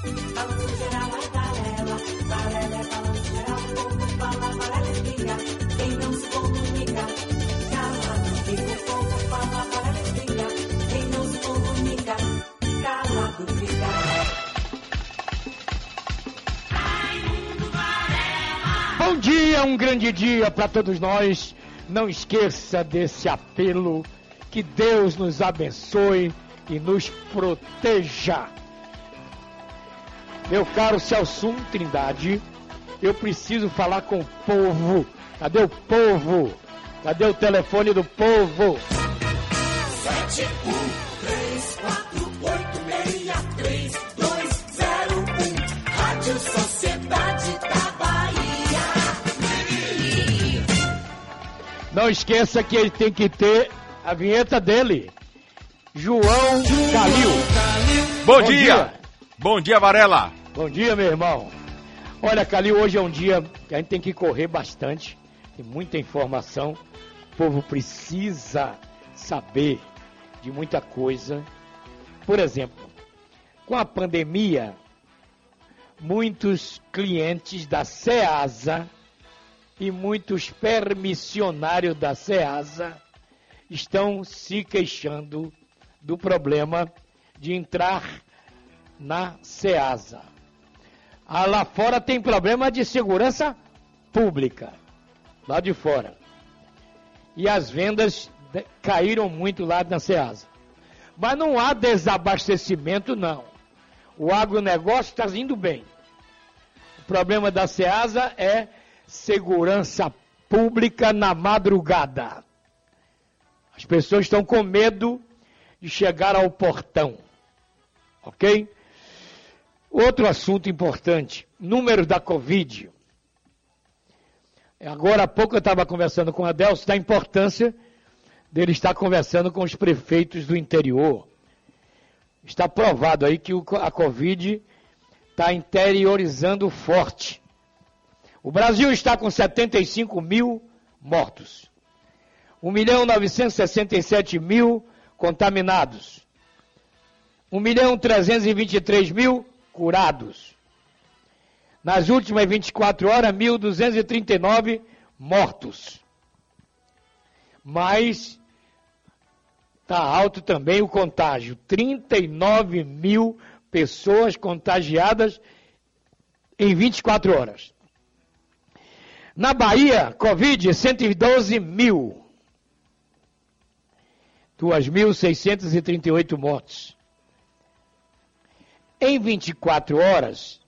Balanço geral é Varela, Varela é balanço geral, o fala, Varela espinga. Quem não se comunica, calado fica. O povo fala, Varela espinga. Quem não se comunica, calado fica. Bom dia, um grande dia para todos nós. Não esqueça desse apelo. Que Deus nos abençoe e nos proteja. Meu caro Celso Trindade, eu preciso falar com o povo. Cadê o povo? Cadê o telefone do povo? Sete, um, três, quatro, oito, meia, três, dois, zero, um. Rádio Sociedade da Bahia. Não esqueça que ele tem que ter a vinheta dele. João Calil. Bom, Bom dia. dia. Bom dia, Varela! Bom dia, meu irmão. Olha, Calil, hoje é um dia que a gente tem que correr bastante. Tem muita informação. O povo precisa saber de muita coisa. Por exemplo, com a pandemia, muitos clientes da SEASA e muitos permissionários da SEASA estão se queixando do problema de entrar na SEASA. Ah, lá fora tem problema de segurança pública, lá de fora. E as vendas caíram muito lá na SEASA. Mas não há desabastecimento, não. O agronegócio está indo bem. O problema da SEASA é segurança pública na madrugada. As pessoas estão com medo de chegar ao portão. Ok? Outro assunto importante: números da Covid. Agora há pouco eu estava conversando com a Delcio da importância dele estar conversando com os prefeitos do interior. Está provado aí que o a Covid está interiorizando forte. O Brasil está com 75 mil mortos. 1 milhão 967 mil contaminados. 1 milhão 323 mil curados. Nas últimas 24 horas, 1.239 mortos. Mas está alto também o contágio. 39 mil pessoas contagiadas em 24 horas. Na Bahia, Covid, 112 mil. 2.638 mortes. Em 24 horas,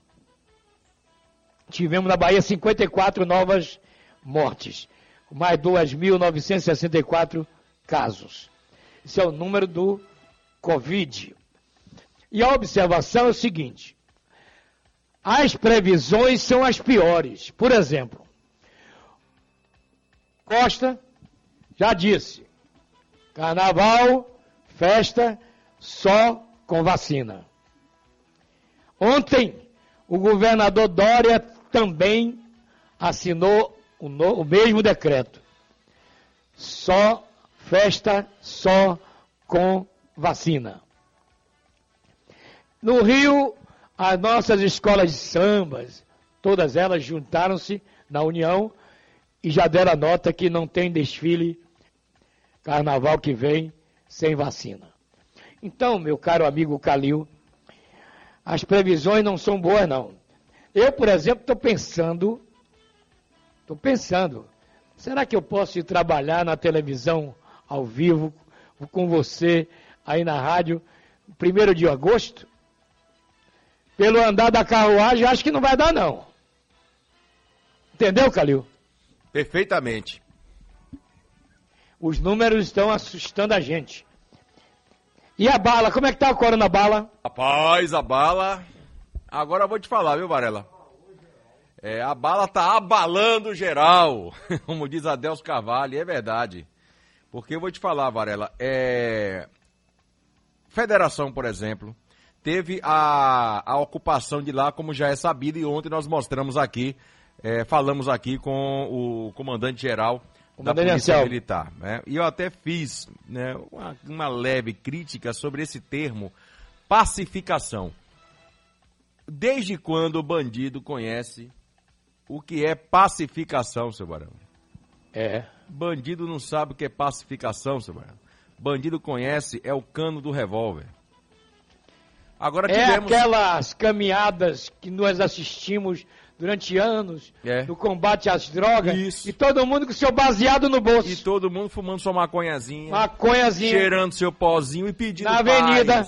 tivemos na Bahia 54 novas mortes, mais 2.964 casos. Esse é o número do Covid. E a observação é o seguinte: as previsões são as piores. Por exemplo, Costa já disse: carnaval, festa só com vacina. Ontem, o governador Dória também assinou o, no- o mesmo decreto. Só festa, só com vacina. No Rio, as nossas escolas de sambas, todas elas juntaram-se na União e já deram a nota que não tem desfile carnaval que vem sem vacina. Então, meu caro amigo Calil, as previsões não são boas, não. Eu, por exemplo, estou pensando, estou pensando, será que eu posso ir trabalhar na televisão ao vivo com você aí na rádio, primeiro de agosto? Pelo andar da carruagem, acho que não vai dar, não. Entendeu, Calil? Perfeitamente. Os números estão assustando a gente. E a bala, como é que tá o Corona Bala? Rapaz, a bala. Agora eu vou te falar, viu, Varela? É, a bala tá abalando geral, como diz Adelso Carvalho, é verdade. Porque eu vou te falar, Varela, é... Federação, por exemplo, teve a, a ocupação de lá, como já é sabido, e ontem nós mostramos aqui, é, falamos aqui com o comandante-geral da Polícia Anselmo. Militar. Né? E eu até fiz né, uma, uma leve crítica sobre esse termo pacificação Desde quando o bandido conhece o que é pacificação, seu Barão? É. Bandido não sabe o que é pacificação, seu Barão. Bandido conhece é o cano do revólver. Agora É tivemos. aquelas caminhadas que nós assistimos durante anos É. no combate às drogas Isso. e todo mundo com seu baseado no bolso. E todo mundo fumando sua maconhazinha, Maconhazinha. cheirando seu pozinho e pedindo Na paz. avenida.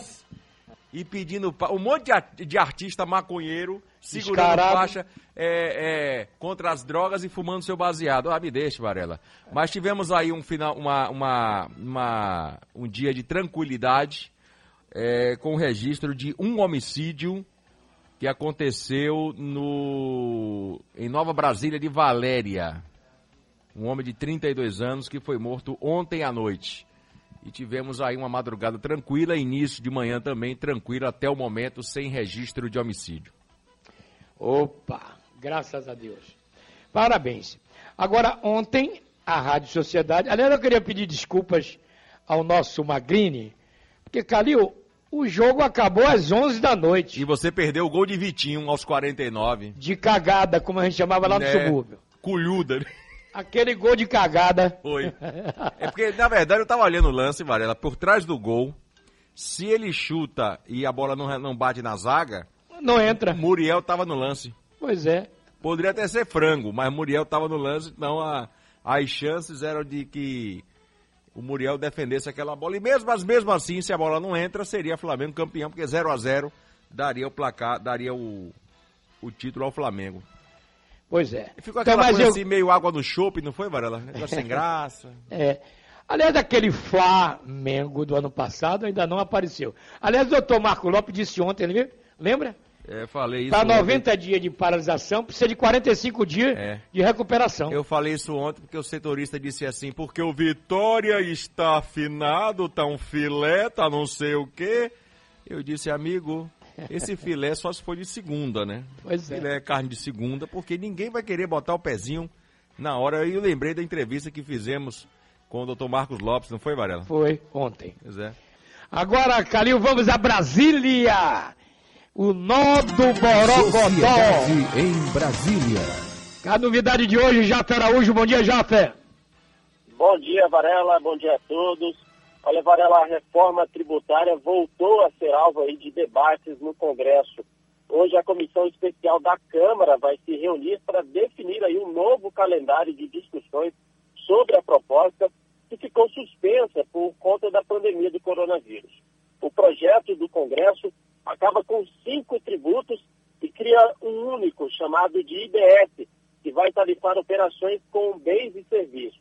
E pedindo paz. Um monte de, ar- de artista maconheiro segurando Descarado. faixa é, é, contra as drogas e fumando seu baseado. Ah, me deixa, Varela. Mas tivemos aí um final, uma, uma, uma- um dia de tranquilidade é, com o registro de um homicídio que aconteceu no em Nova Brasília de Valéria. Um homem de 32 anos que foi morto ontem à noite. E tivemos aí uma madrugada tranquila, início de manhã também tranquilo até o momento, sem registro de homicídio. Opa, graças a Deus. Parabéns. Agora, ontem, a Rádio Sociedade. Aliás, eu queria pedir desculpas ao nosso Magrini, porque, Calil, o jogo acabou às 11 da noite. E você perdeu o gol de Vitinho aos 49. De cagada, como a gente chamava lá no né? subúrbio. Colhuda. né? Aquele gol de cagada. Foi. É porque, na verdade, eu tava olhando o lance, Varela, por trás do gol. Se ele chuta e a bola não, não bate na zaga, Não entra. Muriel tava no lance. Pois é. Poderia até ser frango, mas Muriel tava no lance, então a- as chances eram de que o Muriel defendesse aquela bola. E mesmo, mas mesmo assim, se a bola não entra, seria Flamengo campeão, porque 0 a 0 daria o placar, daria o, o título ao Flamengo. Pois é. E ficou Então, aquela mas coisa eu- assim, meio água no chope, não foi, Varela? Negócio sem graça. É. Aliás, aquele Flamengo do ano passado ainda não apareceu. Aliás, o doutor Marco Lopes disse ontem, lembra? É, falei isso Para ontem. 90 dias de paralisação, precisa de 45 dias É. de recuperação. Eu falei isso ontem porque o setorista disse assim, porque o Vitória está afinado, tá um filé, tá não sei o quê. Eu disse, amigo, esse filé só se for de segunda, né? Pois é. Filé é carne de segunda, porque ninguém vai querer botar o pezinho na hora. E eu lembrei da entrevista que fizemos com o Dr. Marcos Lopes, não foi, Varela? Foi ontem. Pois é. Agora, Calil, vamos a Brasília. O nó do Borogodó. Sociedade em Brasília. A novidade de hoje, Jafé Araújo. Bom dia, Jafé. Bom dia, Varela. Bom dia a todos. Olha, Varela, a reforma tributária voltou a ser alvo aí de debates no Congresso. Hoje a comissão especial da Câmara vai se reunir para definir aí um novo calendário de discussões sobre a proposta que ficou suspensa por conta da pandemia do coronavírus. O projeto do Congresso acaba com cinco tributos e cria um único chamado de IBS, que vai tarifar operações com bens e serviços.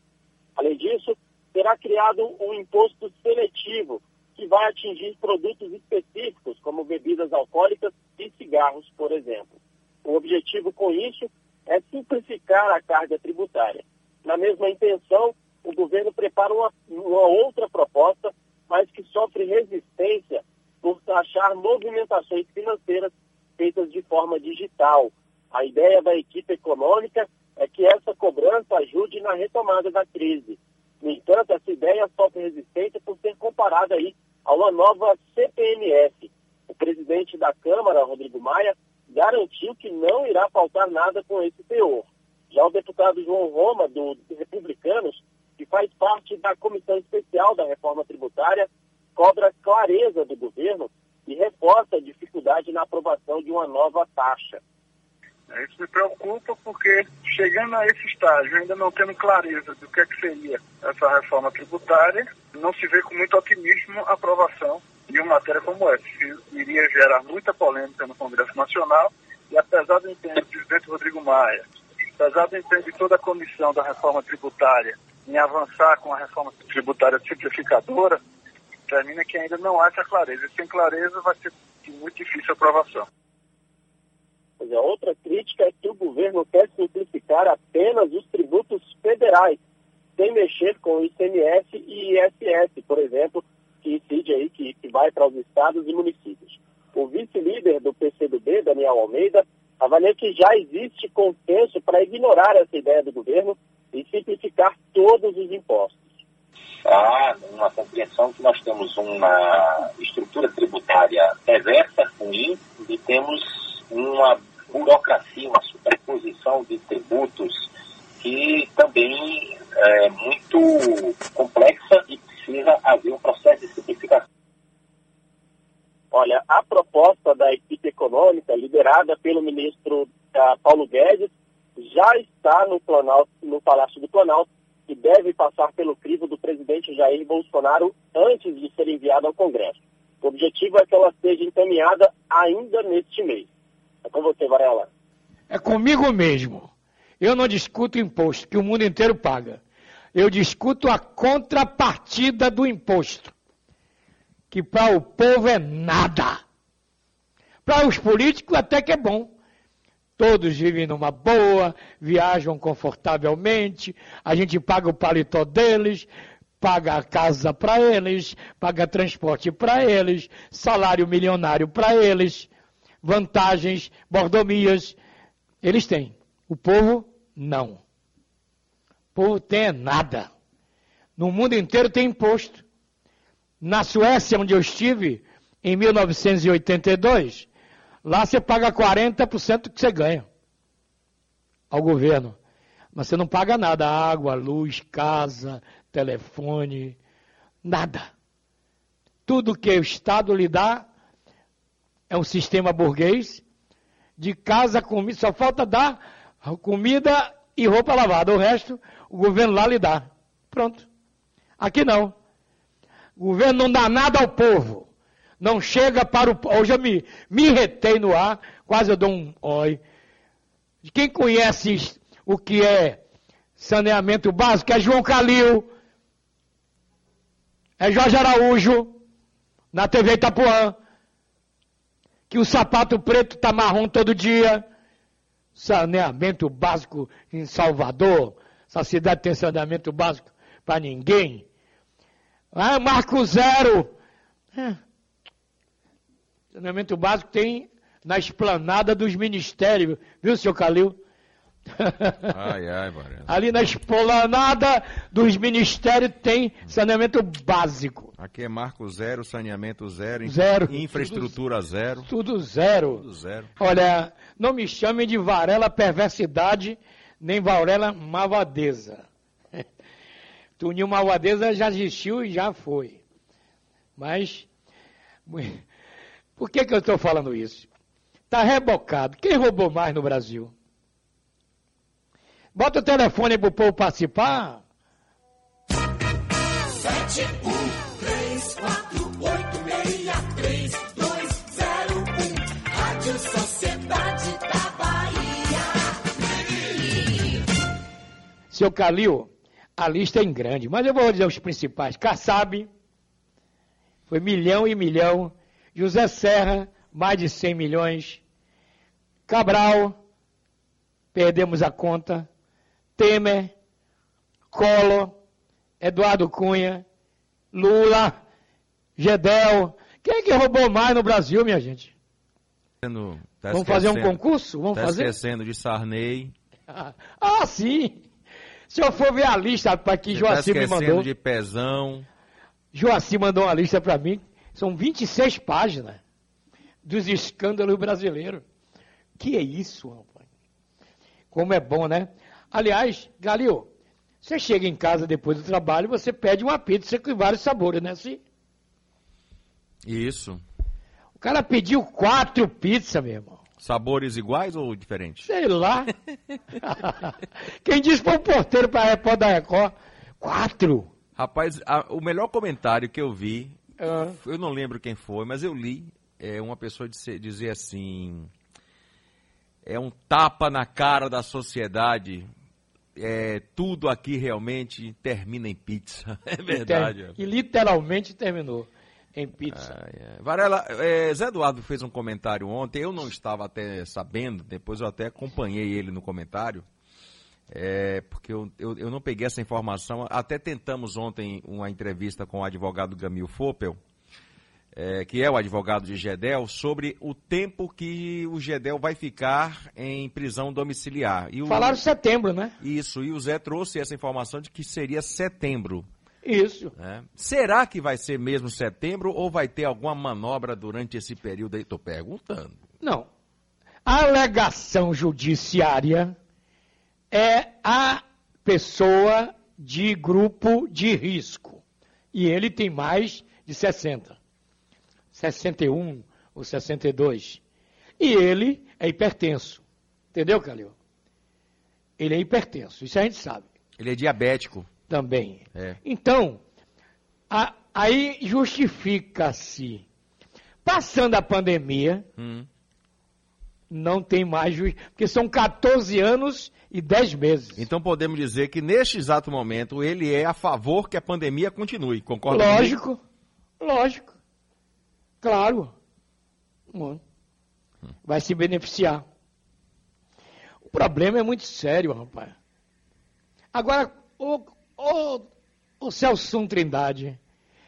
Além disso, será criado um imposto seletivo que vai atingir produtos específicos, como bebidas alcoólicas e cigarros, por exemplo. O objetivo com isso é simplificar a carga tributária. Na mesma intenção, o governo prepara uma, uma outra proposta, mas que sofre resistência por taxar movimentações financeiras feitas de forma digital. A ideia da equipe econômica é que essa cobrança ajude na retomada da crise. No entanto, essa ideia sofre resistência por ser comparada aí a uma nova CPMF. O presidente da Câmara, Rodrigo Maia, garantiu que não irá faltar nada com esse teor. Já o deputado João Roma, do Republicanos, que faz parte da comissão especial da reforma tributária, cobra clareza do governo e reforça a dificuldade na aprovação de uma nova taxa. Isso me preocupa porque, chegando a esse estágio, ainda não tendo clareza do que, é que seria essa reforma tributária, não se vê com muito otimismo a aprovação de uma matéria como essa, que iria gerar muita polêmica no Congresso Nacional e, apesar do empenho do presidente Rodrigo Maia, apesar do empenho de toda a comissão da reforma tributária em avançar com a reforma tributária simplificadora, termina que ainda não há essa clareza. Sem clareza vai ser muito difícil a aprovação. Pois é, outra crítica é que o governo quer simplificar apenas os tributos federais, sem mexer com o ICMS e ISS, por exemplo, que incide aí, que, que vai para os estados e municípios. O vice-líder do PCdoB, Daniel Almeida, avalia que já existe consenso para ignorar essa ideia do governo e simplificar todos os impostos há uma compreensão que nós temos uma estrutura tributária perversa, ruim, e temos uma burocracia, uma superposição de tributos que também é muito complexa e precisa haver um processo de simplificação. Olha, a proposta da equipe econômica, liderada pelo ministro ah, Paulo Guedes, já está no, Planalto, no Palácio do Planalto e deve passar pelo crivo do presidente Jair Bolsonaro antes de ser enviada ao Congresso. O objetivo é que ela seja encaminhada ainda neste mês. É com você, Varela. É comigo mesmo. Eu não discuto imposto, que o mundo inteiro paga. Eu discuto a contrapartida do imposto, que para o povo é nada. Para os políticos até que é bom. Todos vivem numa boa, viajam confortavelmente, a gente paga o paletó deles, paga a casa para eles, paga transporte para eles, salário milionário para eles, vantagens, mordomias, eles têm. O povo, não. O povo tem nada. No mundo inteiro tem imposto. Na Suécia, onde eu estive, em 1982, Lá você paga 40% do que você ganha ao governo. Mas você não paga nada: água, luz, casa, telefone, nada. Tudo que o Estado lhe dá é um sistema burguês de casa, comida, só falta dar comida e roupa lavada. O resto, o governo lá lhe dá. Pronto. Aqui não. O governo não dá nada ao povo não chega para o. Hoje eu me, me retei no ar, quase eu dou um oi. Quem conhece o que é saneamento básico é João Calil, é Jorge Araújo, na TV Itapuã, que o sapato preto está marrom todo dia. Saneamento básico em Salvador. Essa cidade tem saneamento básico para ninguém. Ah, Marco Zero. É. Saneamento básico tem na esplanada dos ministérios, viu, senhor Calil? Ai, ai, Varela. Ali na esplanada dos ministérios tem saneamento básico. Aqui é marco zero, saneamento zero, Zero. infraestrutura zero. Tudo zero. Tudo zero. Olha, não me chamem de Varela perversidade, nem Varela malvadeza. Tunil malvadeza já existiu e já foi. Mas por que, que eu estou falando isso? Está rebocado. Quem roubou mais no Brasil? Bota o telefone para o povo participar. 71348632201 Rádio Sociedade da Bahia. Seu Calil, a lista é grande, mas eu vou dizer os principais. Kassab, foi milhão e milhão. José Serra, mais de 100 milhões. Cabral, perdemos a conta. Temer, Collor, Eduardo Cunha, Lula, Gedel. Quem é que roubou mais no Brasil, minha gente? Tá Vamos fazer um concurso? Vamos tá fazer? esquecendo de Sarney. Ah, sim! Se eu for ver a lista para que Você tá Joacim me esquecendo mandou. de Pezão. Joacim mandou uma lista para mim. São 26 páginas dos escândalos brasileiros. Que é isso, rapaz? Como é bom, né? Aliás, Galil, você chega em casa depois do trabalho, você pede uma pizza com vários sabores, né? Assim, Isso. o cara pediu quatro pizzas, meu irmão. Sabores iguais ou diferentes? Sei lá. Quem disse para o porteiro para a Record da Record? Quatro. Rapaz, a- o melhor comentário que eu vi, eu não lembro quem foi, mas eu li, é uma pessoa disse- dizer assim, é um tapa na cara da sociedade, é, tudo aqui realmente termina em pizza. É verdade. ter- E literalmente terminou em pizza. Ai. Varela, é, Zé Eduardo fez um comentário ontem, eu não estava até sabendo, depois eu até acompanhei ele no comentário, é, porque eu, eu, eu não peguei essa informação, até tentamos ontem uma entrevista com o advogado Gamil Fopel, é, que é o advogado de Gedel, sobre o tempo que o Gedel vai ficar em prisão domiciliar. E o- Falaram setembro, né? Isso, e o Zé trouxe essa informação de que seria setembro. Isso. né? Será que vai ser mesmo setembro ou vai ter alguma manobra durante esse período aí? Estou perguntando. Não. A alegação judiciária é a pessoa de grupo de risco. E ele tem mais de 60. 61 ou 62. E ele é hipertenso. Entendeu, Calil? Ele é hipertenso, isso a gente sabe Ele é diabético. também. É. Então, a- aí justifica-se. Passando a pandemia, Hum. Não tem mais juiz, porque são 14 anos e 10 meses. Então podemos dizer que neste exato momento ele é a favor que a pandemia continue. Concorda? Lógico, lógico. Claro. Mano, Vai se beneficiar. O problema é muito sério, rapaz. Agora, o, o, o Celso Trindade,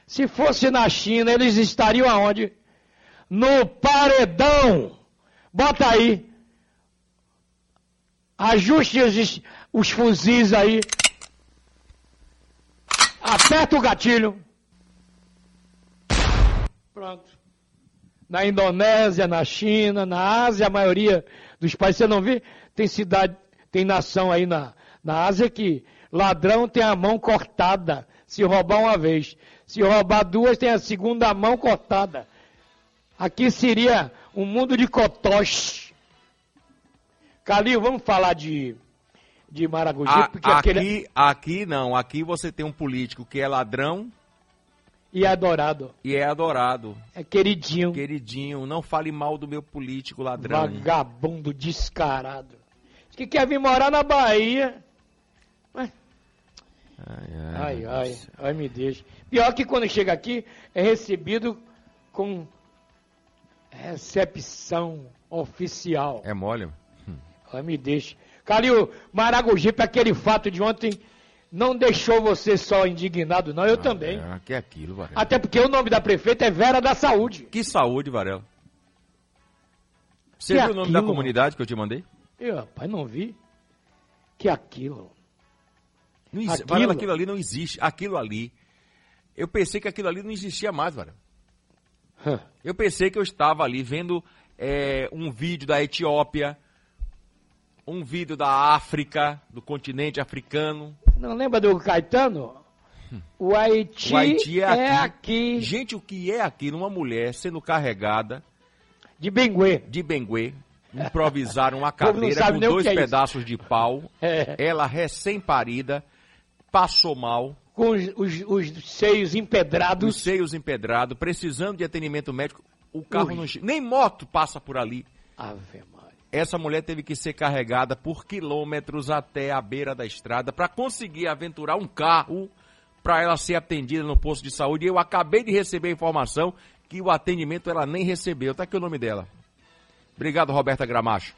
se fosse na China, eles estariam aonde? No paredão. Bota aí. Ajuste os, os fuzis aí. Aperta o gatilho. Pronto. Na Indonésia, na China, na Ásia, a maioria dos países, você não vê? Tem cidade, tem nação aí na, na Ásia que ladrão tem a mão cortada se roubar uma vez. Se roubar duas, tem a segunda mão cortada. Aqui seria um mundo de cotoche. Calil, vamos falar de, de Maragogi, A- porque aquele aqui, aqui não. Aqui você tem um político que é ladrão e é adorado. e é adorado. É queridinho. Queridinho, não fale mal do meu político ladrão. Vagabundo descarado. Diz que quer vir morar na Bahia. Ué, Ai, ai, ai, me deixa. Pior que quando chega aqui, é recebido com recepção oficial. É mole? Ai, me deixa. Calil, Maragogipe, aquele fato de ontem não deixou você só indignado, não, eu também. É, que é aquilo, Varela. Até porque o nome da prefeita é Vera da Saúde. Que saúde, Varela. Você Que viu o nome da aquilo? comunidade que eu te mandei? Eu, rapaz, não vi. Que aquilo. Não Aquilo? Varela, aquilo ali não existe. Aquilo ali. Eu pensei que aquilo ali não existia mais, Varela. Eu pensei que eu estava ali vendo é, um vídeo da Etiópia, um vídeo da África, do continente africano. Não lembra do Caetano? O Haiti, O Haiti é é aqui. aqui. Gente, o que é aquilo? Uma mulher sendo carregada De Benguê. de benguê, improvisaram uma cadeira com dois é pedaços de pau. É, Ela recém-parida, passou mal, com os, os- os seios empedrados. os seios empedrados, precisando de atendimento médico. O carro Ui. não chega. Nem moto passa por ali. Ave Maria. Essa mulher teve que ser carregada por quilômetros até a beira da estrada para conseguir aventurar um carro para ela ser atendida no posto de saúde. E eu acabei de receber a informação que o atendimento ela nem recebeu. Tá aqui o nome dela. Obrigado, Roberta Gramacho.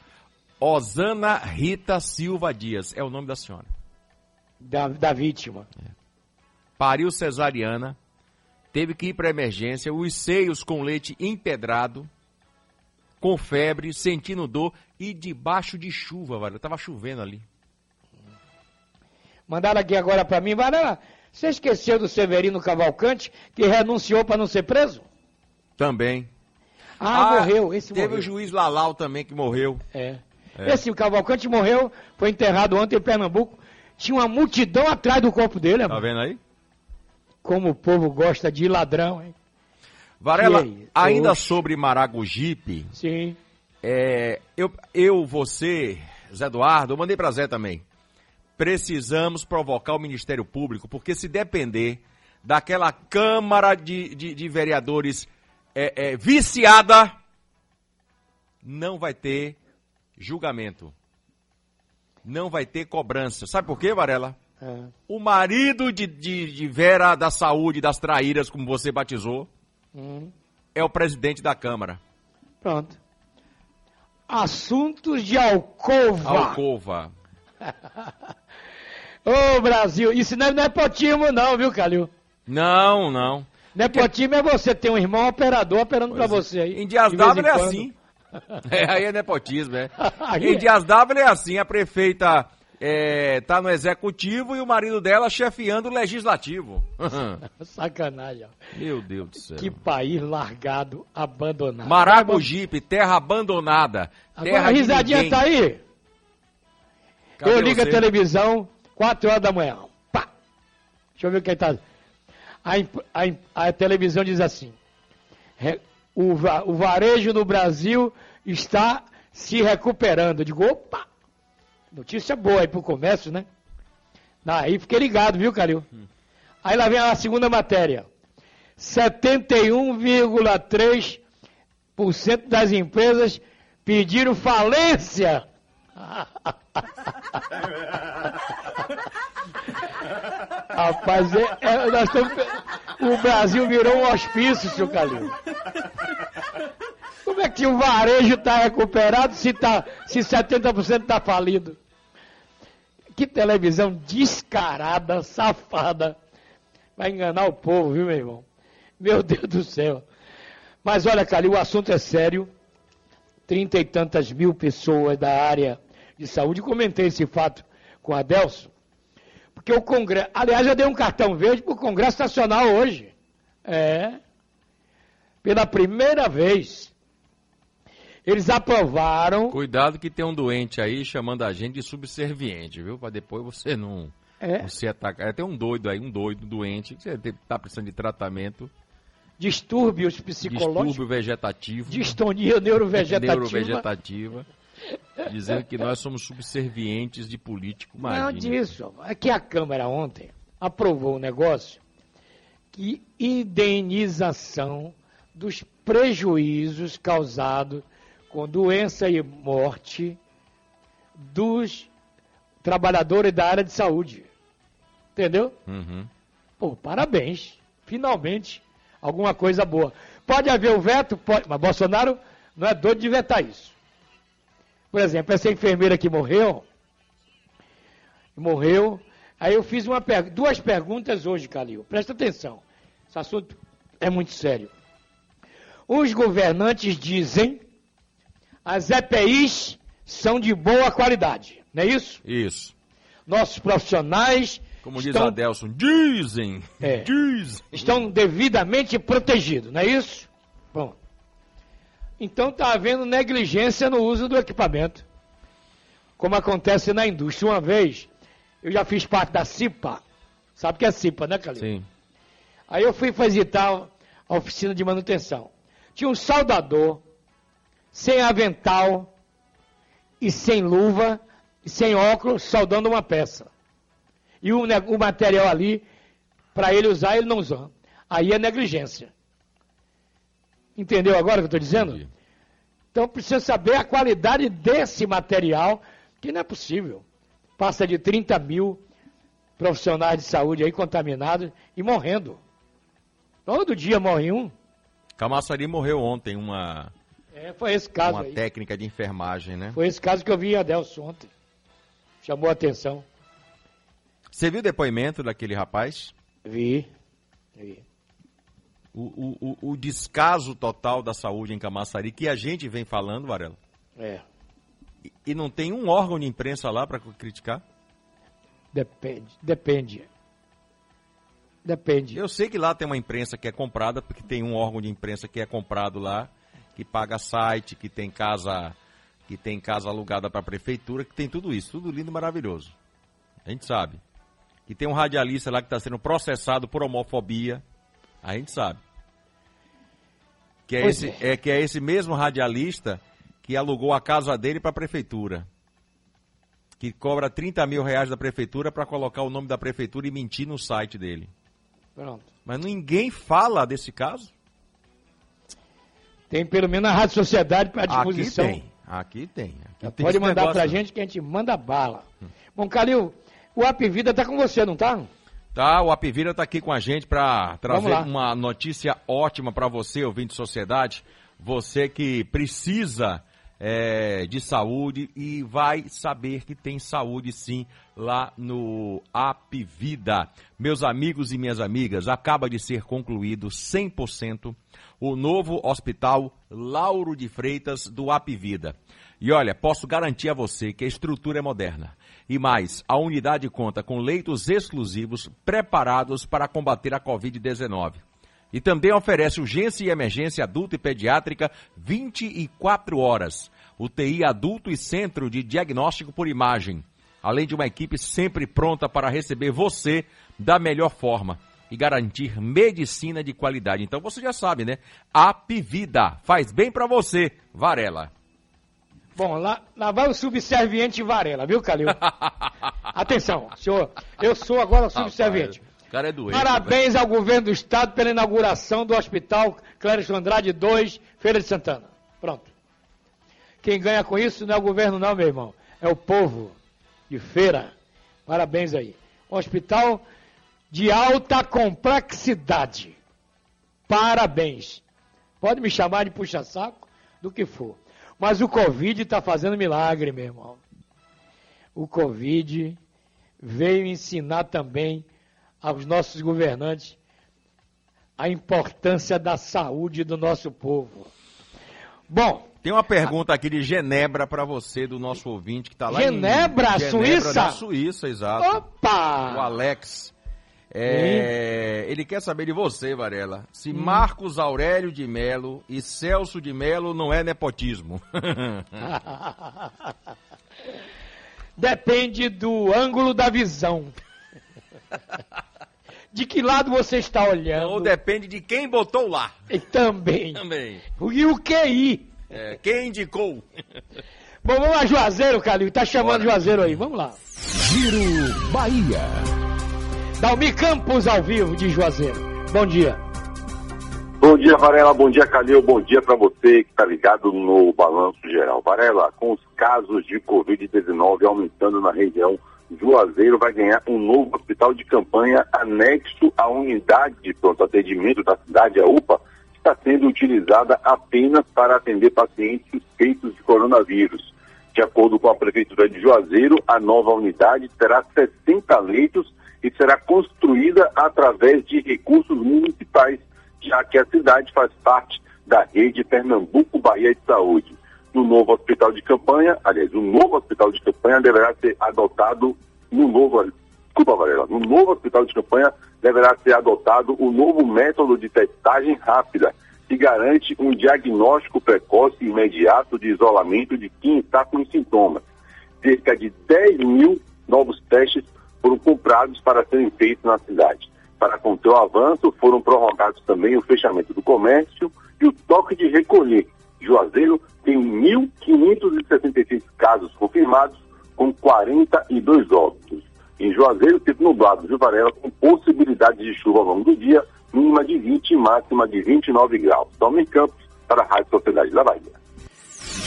Osana Rita Silva Dias é o nome da senhora. Da, da vítima. Pariu cesariana, teve que ir para emergência, os seios com leite empedrado, com febre, sentindo dor e debaixo de chuva, velho. Tava chovendo ali. Mandaram aqui agora pra mim. Varela, você esqueceu do Severino Cavalcante, que renunciou pra não ser preso? Também. Ah, morreu. Esse Teve morreu. o juiz Lalau também que morreu. É. É. Esse Cavalcante morreu, foi enterrado ontem em Pernambuco. Tinha uma multidão atrás do corpo dele, Tá vendo aí? Como o povo gosta de ladrão, hein? Varela, ainda Oxe. sobre Maragogipe, Sim. é, eu, eu, você, Zé Eduardo, eu mandei pra Zé também. Precisamos provocar o Ministério Público, porque se depender daquela Câmara de, de, de Vereadores é, é, viciada, não vai ter julgamento. Não vai ter cobrança. Sabe por quê, Varela? É. O marido de, de, de Vera da Saúde, das traíras, como você batizou, Hum. é o presidente da Câmara. Pronto. Assuntos de alcova. Alcova. Ô, Brasil, isso não é nepotismo não, viu, Calil? Não, não. Nepotismo é você ter um irmão operador operando pra Pois é. você aí. Em Dias d'Ávila é assim. É, aí é nepotismo, é. Em é. Dias d'Ávila é assim, a prefeita é, tá no executivo e o marido dela chefiando o legislativo. Sacanagem. Meu Deus do céu. Que país largado, abandonado. Maragogipe, terra abandonada. Agora Terra a risadinha tá aí. Cadê eu ligo você? a televisão, 4 horas da manhã. Pá! Deixa eu ver quem tá. A, a a televisão diz assim: o, o varejo no Brasil está se recuperando. Eu digo, opa! Notícia boa aí pro comércio, né? Aí fiquei ligado, viu, Calil? Aí lá vem a segunda matéria. 71,3% das empresas pediram falência. Rapaz, é- é- nós estamos o Brasil virou um hospício, seu Calil. Como é que o varejo está recuperado se, tá, se 70% está falido? Que televisão descarada, safada. Vai enganar o povo, viu, meu irmão? Meu Deus do céu. Mas olha, Calil, o assunto é sério. Trinta e tantas mil pessoas da área de saúde. Comentei esse fato com a Delso. Porque o Congresso. Aliás, eu dei um cartão verde para o Congresso Nacional hoje. É. Pela primeira vez. Eles aprovaram. Cuidado que tem um doente aí chamando a gente de subserviente, viu? Pra depois você não, É, não se atacar. É, Tem um doido aí, um doido doente, que você tá precisando de tratamento, distúrbios psicológicos. distúrbio vegetativo, Distonia neurovegetativa. neurovegetativa, dizendo que nós somos subservientes de político, Não imagina. disso. É que a Câmara ontem aprovou um negócio que indenização dos prejuízos causados com doença e morte dos trabalhadores da área de saúde. Entendeu? Uhum. Pô, parabéns. Finalmente, alguma coisa boa. Pode haver o veto? Pode, mas Bolsonaro não é doido de vetar isso. Por exemplo, essa enfermeira que morreu, morreu, aí eu fiz uma duas perguntas hoje, Calil. Presta atenção. Esse assunto é muito sério. Os governantes dizem as EPIs são de boa qualidade, não é isso? Isso. Nossos profissionais Como diz estão Adelson, dizem, É. dizem. estão devidamente protegidos, não é isso? Bom. Então está havendo negligência no uso do equipamento. Como acontece na indústria. Uma vez, eu já fiz parte da CIPA. Sabe o que é CIPA, né, Calil? Sim. Aí eu fui visitar a oficina de manutenção. Tinha um soldador, sem avental, e sem luva, e sem óculos, soldando uma peça. E o, o material ali, para ele usar, ele não usou. Aí é negligência. Entendeu agora o que eu estou dizendo? Entendi. Então precisa saber a qualidade desse material, que não é possível. Passa de 30 mil profissionais de saúde aí contaminados e morrendo. Todo dia morre um. Camaçari morreu ontem, uma, É, foi esse caso uma aí. técnica de enfermagem, né? Foi esse caso que eu vi em Adelso ontem. Chamou a atenção. Você viu o depoimento daquele rapaz? Vi. Vi. O, o, o, o descaso total da saúde em Camaçari, que a gente vem falando, Varela. É. E, e não tem um órgão de imprensa lá para criticar? Depende. Depende. Depende. Eu sei que lá tem uma imprensa que é comprada, porque tem um órgão de imprensa que é comprado lá, que paga site, que tem casa, que tem casa alugada para a prefeitura, que tem tudo isso, tudo lindo e maravilhoso. A gente sabe. Que tem um radialista lá que está sendo processado por homofobia. A gente sabe. Que é, Pois esse, é que é esse mesmo radialista que alugou a casa dele para a prefeitura. Que cobra 30 mil reais da prefeitura para colocar o nome da prefeitura e mentir no site dele. Pronto. Mas ninguém fala desse caso? Tem pelo menos a Rádio Sociedade para Aqui disposição. tem. Aqui tem. Aqui tem Pode mandar negócio. pra gente que a gente manda bala. Bom, Calil, o Apvida tá com você, não tá? Tá, o Apivira tá aqui com a gente para trazer uma notícia ótima para você, ouvinte de sociedade. Você que precisa é, de saúde e vai saber que tem saúde sim lá no Apvida. Meus amigos e minhas amigas, acaba de ser concluído 100% o novo hospital Lauro de Freitas do Apvida. E olha, posso garantir a você que a estrutura é moderna. E mais, a unidade conta com leitos exclusivos preparados para combater a Covid-19. E também oferece urgência e emergência adulta e pediátrica 24 horas. UTI adulto e centro de diagnóstico por imagem. Além de uma equipe sempre pronta para receber você da melhor forma. e garantir medicina de qualidade. Então você já sabe, né? Apivida faz bem para você, Varela. Bom, lá, lá vai o subserviente Varela, viu, Calil? Atenção, senhor. Eu sou agora o subserviente. Cara é doente. Parabéns ao governo do estado pela inauguração do Hospital Clérison Andrade 2, Feira de Santana. Pronto. Quem ganha com isso não é o governo, não, meu irmão. É o povo de feira. Parabéns aí. Hospital de alta complexidade. Parabéns. Pode me chamar de puxa-saco, do que for. Mas o Covid está fazendo milagre, meu irmão. O Covid veio ensinar também aos nossos governantes a importância da saúde do nosso povo. Bom, Tem uma pergunta aqui de Genebra para você, do nosso ouvinte, que está lá Genebra, em... Suíça? Na Suíça, exato. O opa! Alex. É, ele quer saber de você, Varela, se Marcos Aurélio de Melo e Celso de Melo não é nepotismo. Depende do ângulo da visão. De que lado você está olhando? Ou depende de quem botou lá. E também. Também. E o QI? É, quem indicou? Bom, vamos lá, Juazeiro, Calil. Tá chamando Bora. Juazeiro aí. Vamos lá. Giro Bahia. Dalmi Campos ao vivo de Juazeiro. Bom dia. Bom dia, Varela. Bom dia, Calil. Bom dia para você que está ligado no Balanço Geral. Varela, com os casos de Covid-19 aumentando na região, Juazeiro vai ganhar um novo hospital de campanha anexo à unidade de pronto atendimento da cidade, a UPA, que está sendo utilizada apenas para atender pacientes suspeitos de coronavírus. De acordo com a Prefeitura de Juazeiro, a nova unidade terá 60 leitos e será construída através de recursos municipais, já que a cidade faz parte da rede Pernambuco Bahia de Saúde. No novo hospital de campanha, aliás, o novo hospital de campanha deverá ser adotado no novo, desculpa, Varela, no novo hospital de campanha deverá ser adotado o novo método de testagem rápida, que garante um diagnóstico precoce e imediato de isolamento de quem está com sintomas. Cerca de 10 mil novos testes foram comprados para serem feitos na cidade. Para conter o avanço, foram prorrogados também o fechamento do comércio e o toque de recolher. Juazeiro tem 1.566 casos confirmados, com 42 óbitos. Em Juazeiro, tempo nublado, Rio Varela, com possibilidade de chuva ao longo do dia, mínima de 20 e máxima de 29 graus. Tome Campos, para a Rádio Sociedade da Bahia.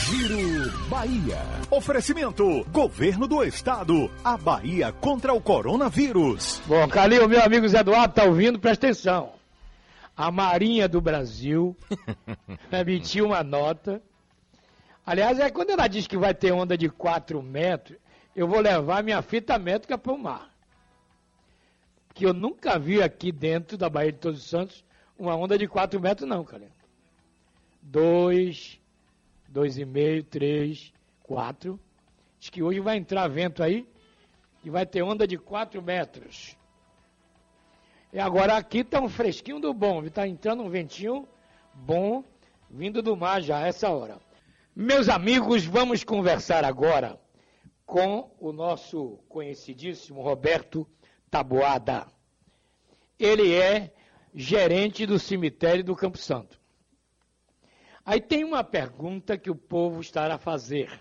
Giro Bahia. Oferecimento: Governo do Estado. A Bahia contra o coronavírus. Bom, Calil, meu amigo Zé Eduardo tá ouvindo, presta atenção. A Marinha do Brasil emitiu uma nota. Aliás, é quando ela diz que vai ter onda de 4 metros, eu vou levar minha fita métrica para o mar. Que eu nunca vi aqui dentro da Baía de Todos os Santos uma onda de 4 metros, não, cara. 2, 2,5, 3, 4. Diz que hoje vai entrar vento aí e vai ter onda de 4 metros. E agora aqui tá um fresquinho do bom, está entrando um ventinho bom vindo do mar já essa hora. Meus amigos, vamos conversar agora com o nosso conhecidíssimo Roberto Taboada. Ele é gerente do cemitério do Campo Santo. Aí tem uma pergunta que o povo estará a fazer.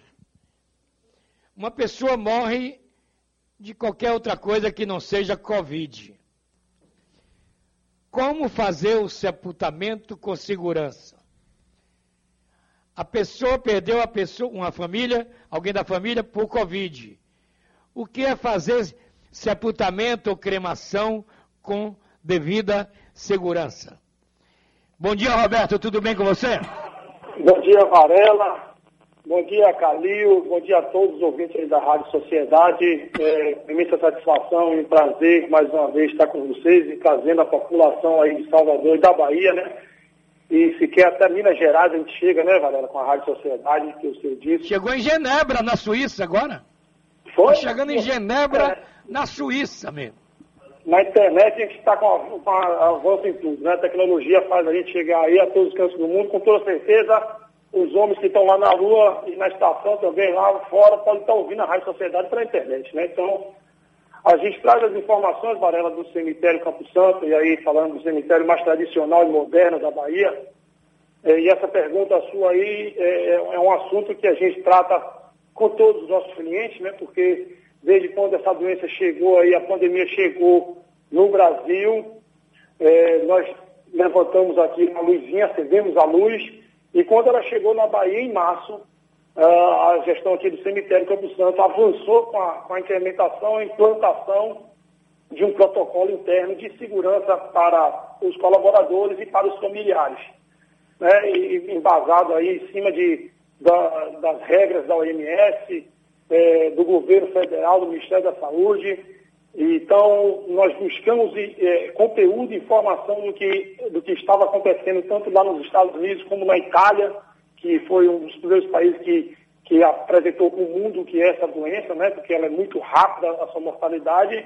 Uma pessoa morre de qualquer outra coisa que não seja Covid. Como fazer o sepultamento com segurança? A pessoa perdeu a pessoa, uma família, alguém da família por Covid. O que é fazer sepultamento ou cremação com devida segurança? Bom dia, Roberto, tudo bem com você? Bom dia, Varela. Bom dia, Calil. Bom dia a todos os ouvintes aí da Rádio Sociedade. É imensa satisfação e um prazer mais uma vez estar com vocês e trazendo a população aí de Salvador e da Bahia, né? E se quer até Minas Gerais a gente chega, né, Varela, com a Rádio Sociedade, que o senhor disse. Chegou em Genebra, na Suíça, agora? Foi? Tá chegando em Genebra, na Suíça mesmo. Na internet a gente está com, com avanço em tudo, né? A tecnologia faz a gente chegar aí a todos os cantos do mundo, com toda certeza. Os homens que estão lá na rua e na estação também, lá fora, podem estar ouvindo a Rádio Sociedade pela internet, né? Então, A gente traz as informações, Varela, do cemitério Campo Santo, e aí falando do cemitério mais tradicional e moderno da Bahia. É, e essa pergunta sua aí é, é, um assunto que a gente trata com todos os nossos clientes, né? Porque desde quando essa doença chegou aí, a pandemia chegou no Brasil, é, nós levantamos aqui uma luzinha, acendemos a luz, e quando ela chegou na Bahia em março, a gestão aqui do cemitério Campo Santo avançou com a, com a implementação e implantação de um protocolo interno de segurança para os colaboradores e para os familiares, né, e, embasado aí em cima de, da, das regras da OMS, é, do governo federal, do Ministério da Saúde. Então, nós buscamos é, conteúdo e informação do que, do que estava acontecendo tanto lá nos Estados Unidos como na Itália, que foi um dos primeiros países que, que apresentou para o mundo que é essa doença, né, porque ela é muito rápida, a sua mortalidade,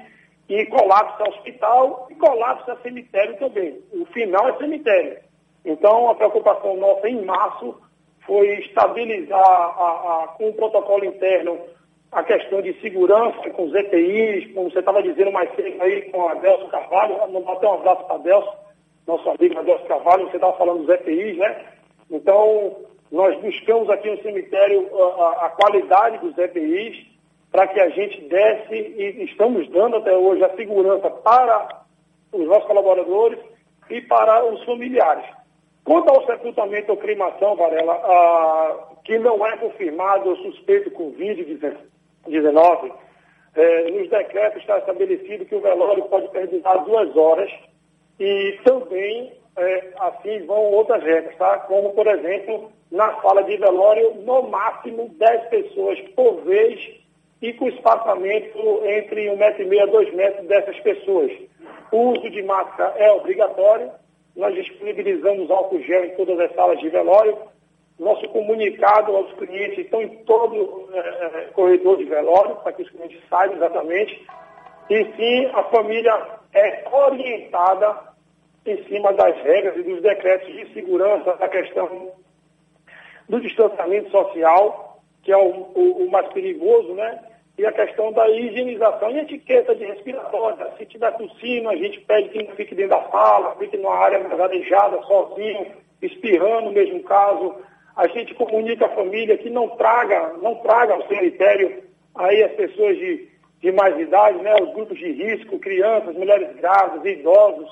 e colapso a hospital e colapso a cemitério também. O final é cemitério. Então, a preocupação nossa em março foi estabilizar a, a, com o protocolo interno a questão de segurança com os EPIs, como você estava dizendo mais cedo aí com a Adelso Carvalho, não bateu um abraço para Adelso, nosso amigo Adelso Carvalho, você estava falando dos EPIs, né? Então, nós buscamos aqui no cemitério a, a qualidade dos EPIs para que a gente desse, e estamos dando até hoje, a segurança para os nossos colaboradores e para os familiares. Quanto ao sepultamento ou cremação, Varela, ah, que não é confirmado ou suspeito Covid-19, XIX, eh, nos decretos está estabelecido que o velório pode perdurar duas horas e também eh, assim vão outras regras, tá? Como, por exemplo, na sala de velório, no máximo 10 pessoas por vez e com espaçamento entre 1,5 um metro e meio 2 metros dessas pessoas. O uso de máscara é obrigatório, nós disponibilizamos álcool gel em todas as salas de velório, nosso comunicado aos clientes estão em todo é, é corredor de velório, para que os clientes saibam exatamente, e sim a família é orientada em cima das regras e dos decretos de segurança da questão do distanciamento social, que é o, o, o, mais perigoso, né? E a questão da higienização e etiqueta de respiratória. Se tiver tossindo, a gente pede que não fique dentro da sala, fique numa área mais arejada, sozinho, espirrando mesmo caso. A gente comunica à família que não traga, não traga ao cemitério aí as pessoas de, de mais idade, né? Os grupos de risco, crianças, mulheres grávidas, idosos,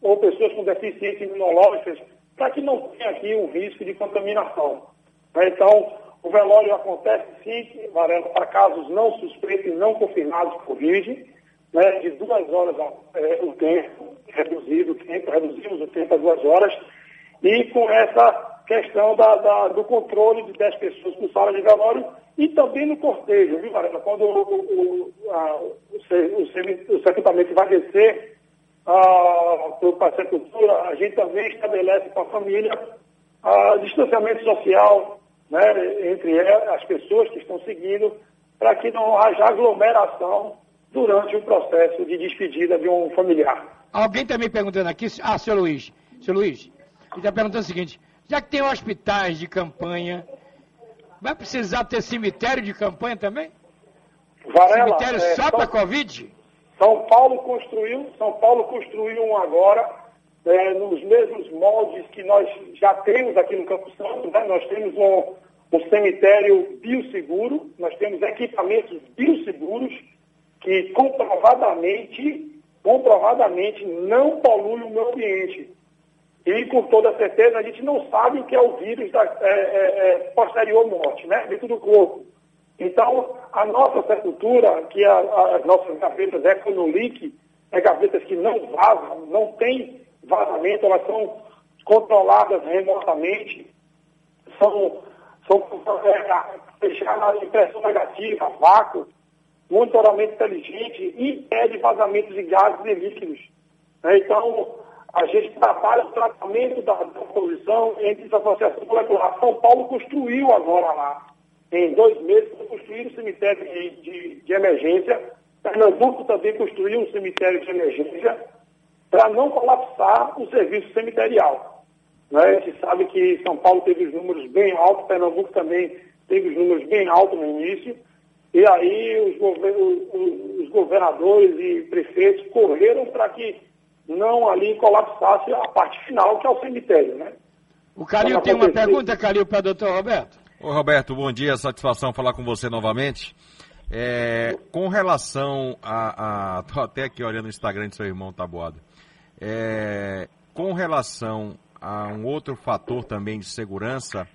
ou pessoas com deficiência imunológica, para que não tenha aqui um risco de contaminação. Né? Então, o velório acontece sim, Varela, para casos não suspeitos e não confirmados por Covid, né? de duas horas é, o tempo, reduzido o tempo, reduzimos o tempo a duas horas, e com essa questão da, da, do controle de 10 pessoas por sala de velório e também no cortejo, viu, Varela? Quando o, o, a, o, o, o vai descer, para a sepultura, a gente também estabelece com a família a distanciamento social né, entre as pessoas que estão seguindo, para que não haja aglomeração durante o processo de despedida de um familiar. Alguém está me perguntando aqui, ah, senhor Luiz, senhor Luiz, ele está perguntando o seguinte, já que tem hospitais de campanha, vai precisar ter cemitério de campanha também? Varela, cemitério é, só para Covid? São Paulo construiu, São Paulo construiu um agora, é, nos mesmos moldes que nós já temos aqui no Campo Santo, né? nós temos um, um cemitério bioseguro, nós temos equipamentos bioseguros que comprovadamente, comprovadamente não poluem o meio ambiente. E com toda certeza a gente não sabe o que é o vírus da é, é, é posterior morte, né? Dentro do corpo. Então, a nossa sepultura, que a, a, as nossas gavetas Econolic, é gavetas que não vazam, não tem vazamento, elas são controladas remotamente, são, são fechadas é, impressão negativa, vácuo, monitoramento inteligente e impede vazamentos de gases e líquidos. Né? Então, a gente trabalha o tratamento da, poluição entre as associações moleculares. São Paulo construiu agora lá em dois meses, construíram um cemitério de, de, de emergência. Pernambuco também construiu um cemitério de emergência para não colapsar o serviço cemiterial. Né? A gente sabe que São Paulo teve os números bem altos, Pernambuco também teve os números bem altos no início, E aí os, gover- os- os governadores e prefeitos correram para que não ali colapsasse a parte final, que é o cemitério, né? O Calil tem uma pergunta, Calil, para o doutor Roberto. Ô Roberto, bom dia, satisfação falar com você novamente. É, com relação a, a. Tô até aqui olhando o Instagram do seu irmão Taboado. É, com relação a um outro fator também de segurança,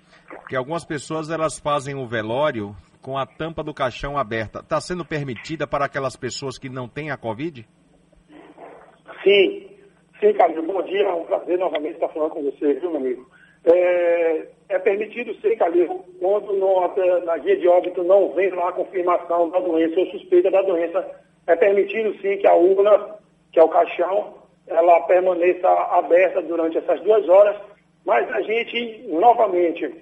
que algumas pessoas elas fazem o velório com a tampa do caixão aberta. Está sendo permitida para aquelas pessoas que não têm a Covid? Sim, sim, Camilo, bom dia, é um prazer novamente estar falando com você, viu, meu amigo? É, é permitido sim, Calil, quando no- até na guia de óbito não vem lá a confirmação da doença ou suspeita da doença, é permitido sim que a urna, que é o caixão, ela permaneça aberta durante essas duas horas, mas a gente, novamente,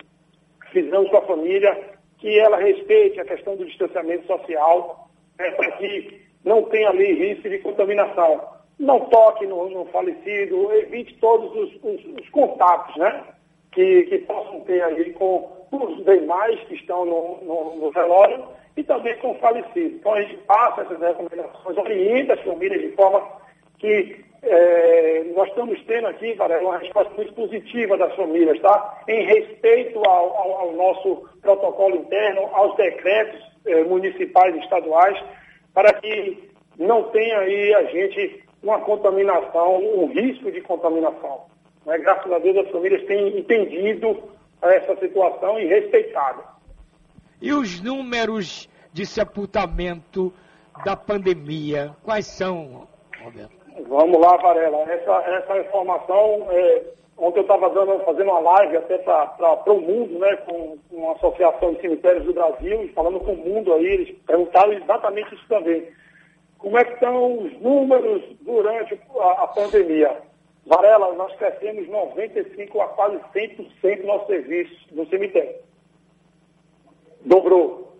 fizemos com a família que ela respeite a questão do distanciamento social, para que não tenha ali risco de contaminação. Não toque no, no falecido, evite todos os, os- os contatos, né? Que, que possam ter aí com os demais que estão no, no- no velório e também com o falecido. Então a gente passa essas recomendações, orienta as famílias de forma que eh, nós estamos tendo aqui, Varela, uma resposta muito positiva das famílias, tá? Em respeito ao, ao- ao nosso protocolo interno, aos decretos eh, municipais e estaduais, para que não tenha aí a gente uma contaminação, um risco de contaminação. né? Graças a Deus as famílias têm entendido essa situação e respeitado. E os números de sepultamento da pandemia, quais são, Roberto? Vamos lá, Varela. Essa, essa informação, é, ontem eu estava fazendo uma live até para o mundo, né, com, com a Associação de Cemitérios do Brasil, e falando com o mundo aí, eles perguntaram exatamente isso também. Como é que estão os números durante a, a pandemia? Varela, nós crescemos 95% a quase 100% do nosso serviço no cemitério. Dobrou.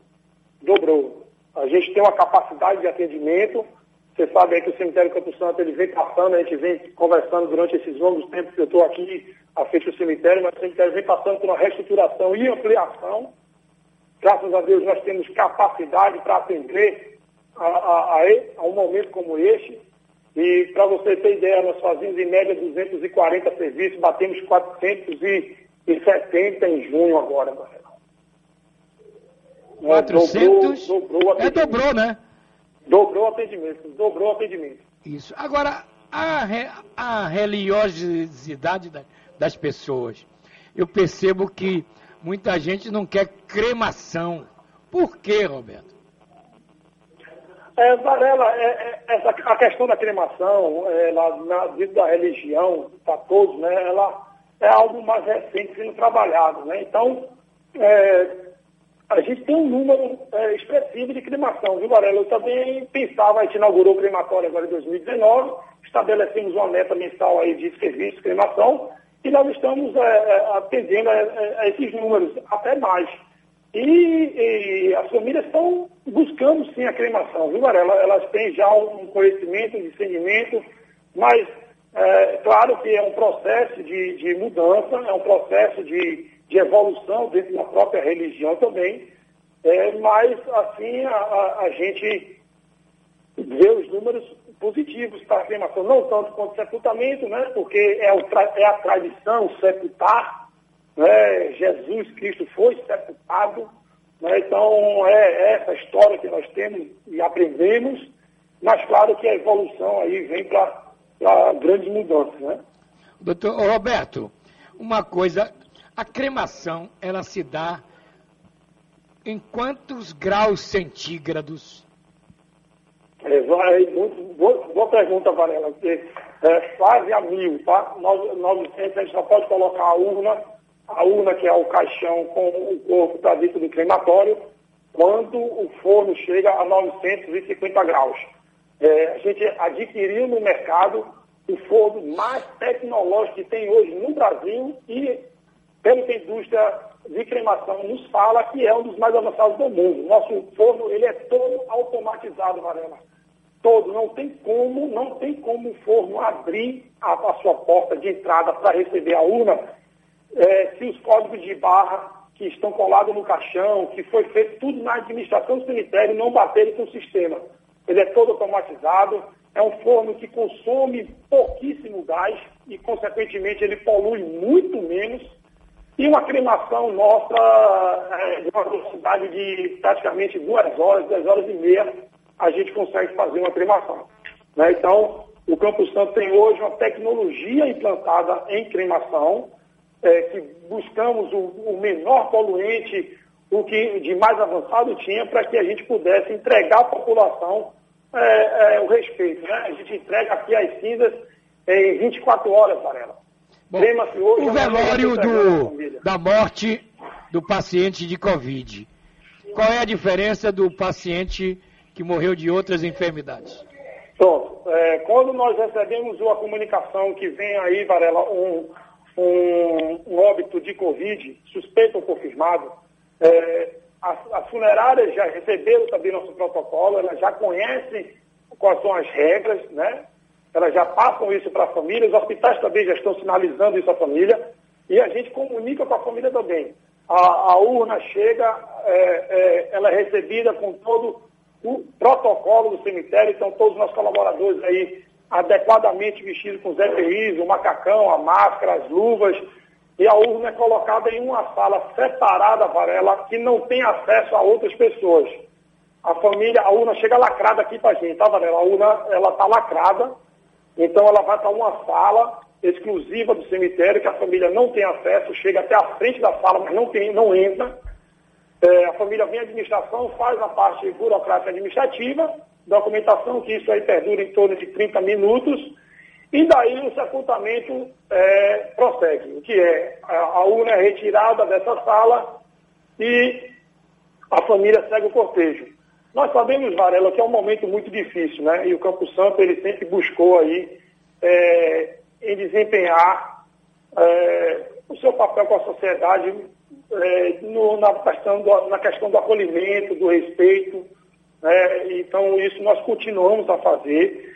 Dobrou. A gente tem uma capacidade de atendimento. Você sabe aí que o cemitério Campo Santo ele vem passando, a gente vem conversando durante esses longos tempos que eu estou aqui à frente do cemitério, mas o cemitério vem passando por uma reestruturação e ampliação. Graças a Deus nós temos capacidade para atender a, a, a, um momento como este. E para você ter ideia, nós fazemos em média 240 serviços, batemos 470 em junho agora, Marcelo. É, 400? Dobrou, dobrou o É, dobrou, né? Dobrou o atendimento, dobrou o atendimento. Isso. Agora, a, re- a religiosidade da- das pessoas. Eu percebo que muita gente não quer cremação. Por quê, Roberto? É, Varela, é, é, essa, a questão da cremação, é, lá, na, dentro da religião, para todos, né, ela é algo mais recente sendo trabalhado. Né? Então, é, a gente tem um número é, expressivo de cremação, viu, Varela? Eu também pensava, a gente inaugurou o crematório agora em 2019, estabelecemos uma meta mensal aí de serviço de cremação, e nós estamos é, é, atendendo a- a esses números, até mais. E, e as famílias estão buscando sim a cremação, viu, Varela? Elas têm já um conhecimento, um discernimento, mas é claro que é um processo de, de mudança, é um processo de, de evolução dentro da própria religião também, é, mas assim a, a- a gente vê os números positivos para a cremação, não tanto quanto o sepultamento, né, porque é, o é a tradição sepultar, né, Jesus Cristo foi sepultado, né, então é essa história que nós temos e aprendemos, mas claro que a evolução aí vem para grandes mudanças, né? Doutor Roberto, uma coisa, a cremação, ela se dá em quantos graus centígrados? É, vai, muito, boa, boa pergunta, Varela, porque é, quase a mil, tá? Nove- 900 a gente só pode colocar a urna, a urna que é o caixão com o corpo para dentro do crematório, quando o forno chega a 950 graus. É, a gente adquiriu no mercado o forno mais tecnológico que tem hoje no Brasil e, pelo que a indústria de cremação nos fala, que é um dos mais avançados do mundo. Nosso forno ele é todo automatizado, Varela. Todo. Não tem como, não tem como o forno abrir a, a sua porta de entrada para receber a urna é, se os códigos de barra que estão colados no caixão, que foi feito tudo na administração do cemitério, não baterem com o sistema. Ele é todo automatizado, é um forno que consome pouquíssimo gás e, consequentemente, ele polui muito menos. E uma cremação nossa é, de uma velocidade de praticamente duas horas, duas horas e meia, a gente consegue fazer uma cremação. Né? Então, o Campo Santo tem hoje uma tecnologia implantada em cremação, é, que buscamos o, o, menor poluente, o que de mais avançado tinha, para que a gente pudesse entregar à população é, é, o respeito. Né? A gente entrega aqui as cinzas em 24 horas, Varela. Bom, hoje, o velório do, da morte do paciente de Covid. Qual é a diferença do paciente que morreu de outras enfermidades? Pronto. É, quando nós recebemos uma comunicação que vem aí, Varela, um, um, um óbito de Covid, suspeito ou confirmado, é, as, as, funerárias já receberam também nosso protocolo, elas já conhecem quais são as regras, né? Elas já passam isso para a família, os hospitais também já estão sinalizando isso à família, e a gente comunica com a família também. A, a urna chega, é, é, ela é recebida com todo o protocolo do cemitério, então todos os nossos colaboradores aí adequadamente vestidos com os EPIs, o macacão, a máscara, as luvas, e a urna é colocada em uma sala separada, Varela, que não tem acesso a outras pessoas. A família, a urna chega lacrada aqui para a gente, tá, Varela? A urna, ela está lacrada, então ela vai para uma sala exclusiva do cemitério, que a família não tem acesso, chega até a frente da sala, mas não, tem, não entra, é, a família vem à administração, faz a parte burocrática administrativa, documentação, que isso aí perdura em torno de 30 minutos, e daí o sepultamento é, prossegue, o que é a, a urna é retirada dessa sala e a família segue o cortejo. Nós sabemos, Varela, que é um momento muito difícil, né? E o Campo Santo, ele sempre buscou aí é, em desempenhar é, o seu papel com a sociedade é, no, na, questão do, na questão do acolhimento, do respeito. Né? Então, isso nós continuamos a fazer.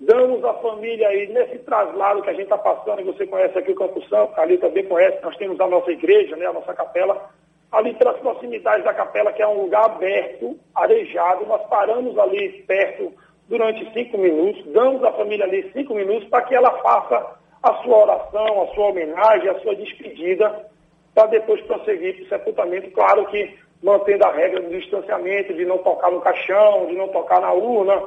Damos à família aí, nesse traslado que a gente está passando, e você conhece aqui o Campo Santo, ali também conhece, nós temos a nossa igreja, né, a nossa capela, ali pelas proximidades da capela, que é um lugar aberto, arejado, nós paramos ali perto durante cinco minutos, damos à família ali cinco minutos para que ela faça a sua oração, a sua homenagem, a sua despedida para depois prosseguir para o sepultamento, claro que mantendo a regra do distanciamento, de não tocar no caixão, de não tocar na urna,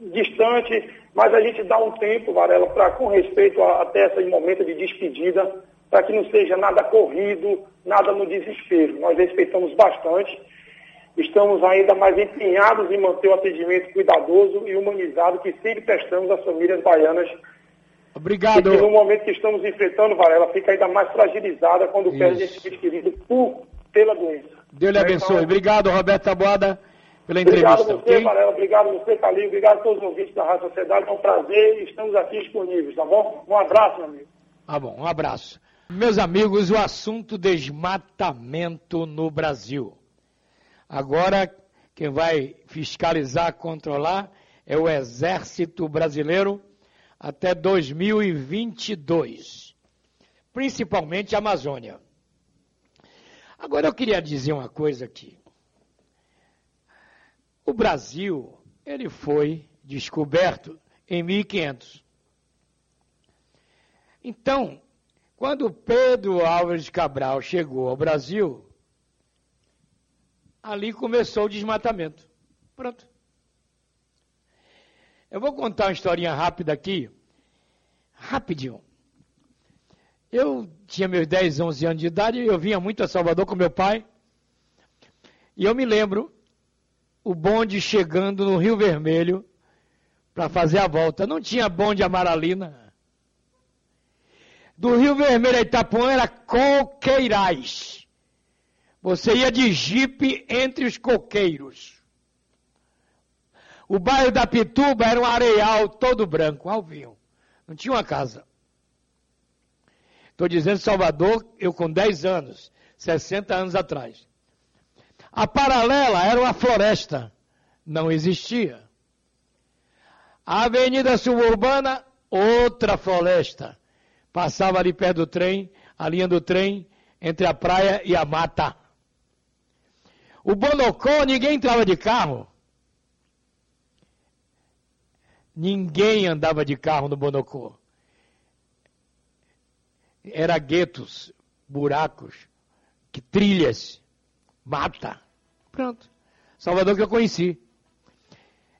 distante, mas a gente dá um tempo, Varela, para com respeito a, até esse momento de despedida, para que não seja nada corrido, nada no desespero. Nós respeitamos bastante, estamos ainda mais empenhados em manter o atendimento cuidadoso e humanizado que sempre prestamos às famílias baianas Obrigado. E no momento que estamos enfrentando, Varela, fica ainda mais fragilizada quando Isso. perde esse querido por, pela doença. Deus lhe abençoe. Obrigado, Roberto Taboada, pela entrevista. Obrigado a você, okay? Varela. Obrigado a você, Calil. Obrigado a todos os ouvintes da Rádio Sociedade. É um prazer estamos aqui disponíveis, tá bom? Um abraço, meu amigo. Tá bom, um abraço. Meus amigos, o assunto desmatamento no Brasil. Agora, quem vai fiscalizar, controlar é o Exército Brasileiro até 2022, principalmente a Amazônia. Agora eu queria dizer uma coisa aqui. O Brasil, ele foi descoberto em 1500. Então, quando Pedro Álvares Cabral chegou ao Brasil, ali começou o desmatamento. Pronto. Eu vou contar uma historinha rápida aqui. Rapidinho. Eu tinha meus 10, 11 anos de idade, eu vinha muito a Salvador com meu pai. E eu me lembro o bonde chegando no Rio Vermelho para fazer a volta. Não tinha bonde Amaralina. Do Rio Vermelho a Itapuã era coqueirais. Você ia de jipe entre os coqueiros. O bairro da Pituba era um areal todo branco, alvinho. Não tinha uma casa. Estou dizendo Salvador, eu com 10 anos, 60 anos atrás. A paralela era uma floresta, não existia. A avenida suburbana, outra floresta. Passava ali perto do trem, a linha do trem entre a praia e a mata. O Bonocó, ninguém entrava de carro. Ninguém andava de carro no Bonocó. Era guetos, buracos, que trilhas, mata. Pronto. Salvador que eu conheci.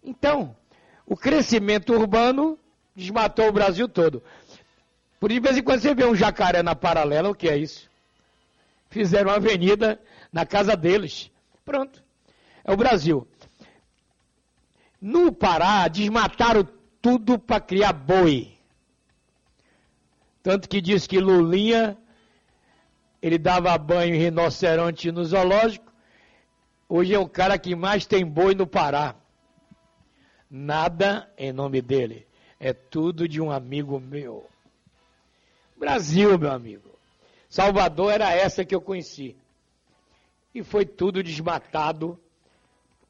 Então, o crescimento urbano desmatou o Brasil todo. Por de vez em quando você vê um jacaré na paralela, o que é isso? Fizeram uma avenida na casa deles. Pronto. É o Brasil. No Pará, desmataram tudo para criar boi. Tanto que diz que Lulinha, ele dava banho em rinoceronte no zoológico. Hoje é o cara que mais tem boi no Pará. Nada em nome dele. É tudo de um amigo meu. Brasil, meu amigo. Salvador era essa que eu conheci. E foi tudo desmatado.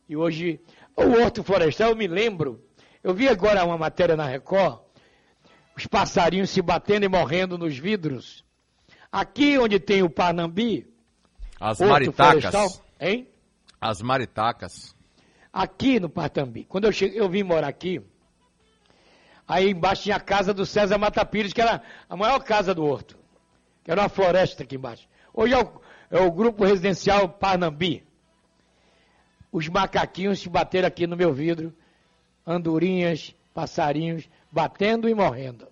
E hoje, o Horto Florestal, eu me lembro. Eu vi agora uma matéria na Record. Os passarinhos se batendo e morrendo nos vidros. Aqui onde tem o Panambi. As maritacas. Florestal, hein? As maritacas. aqui no Partambi. Quando eu cheguei, eu vim morar aqui, aí embaixo tinha a casa do César Mata Pires, que era a maior casa do Horto, que era uma floresta aqui embaixo. Hoje é o, é o grupo residencial Parnambi. Os macaquinhos se bateram aqui no meu vidro, andorinhas, passarinhos, batendo e morrendo.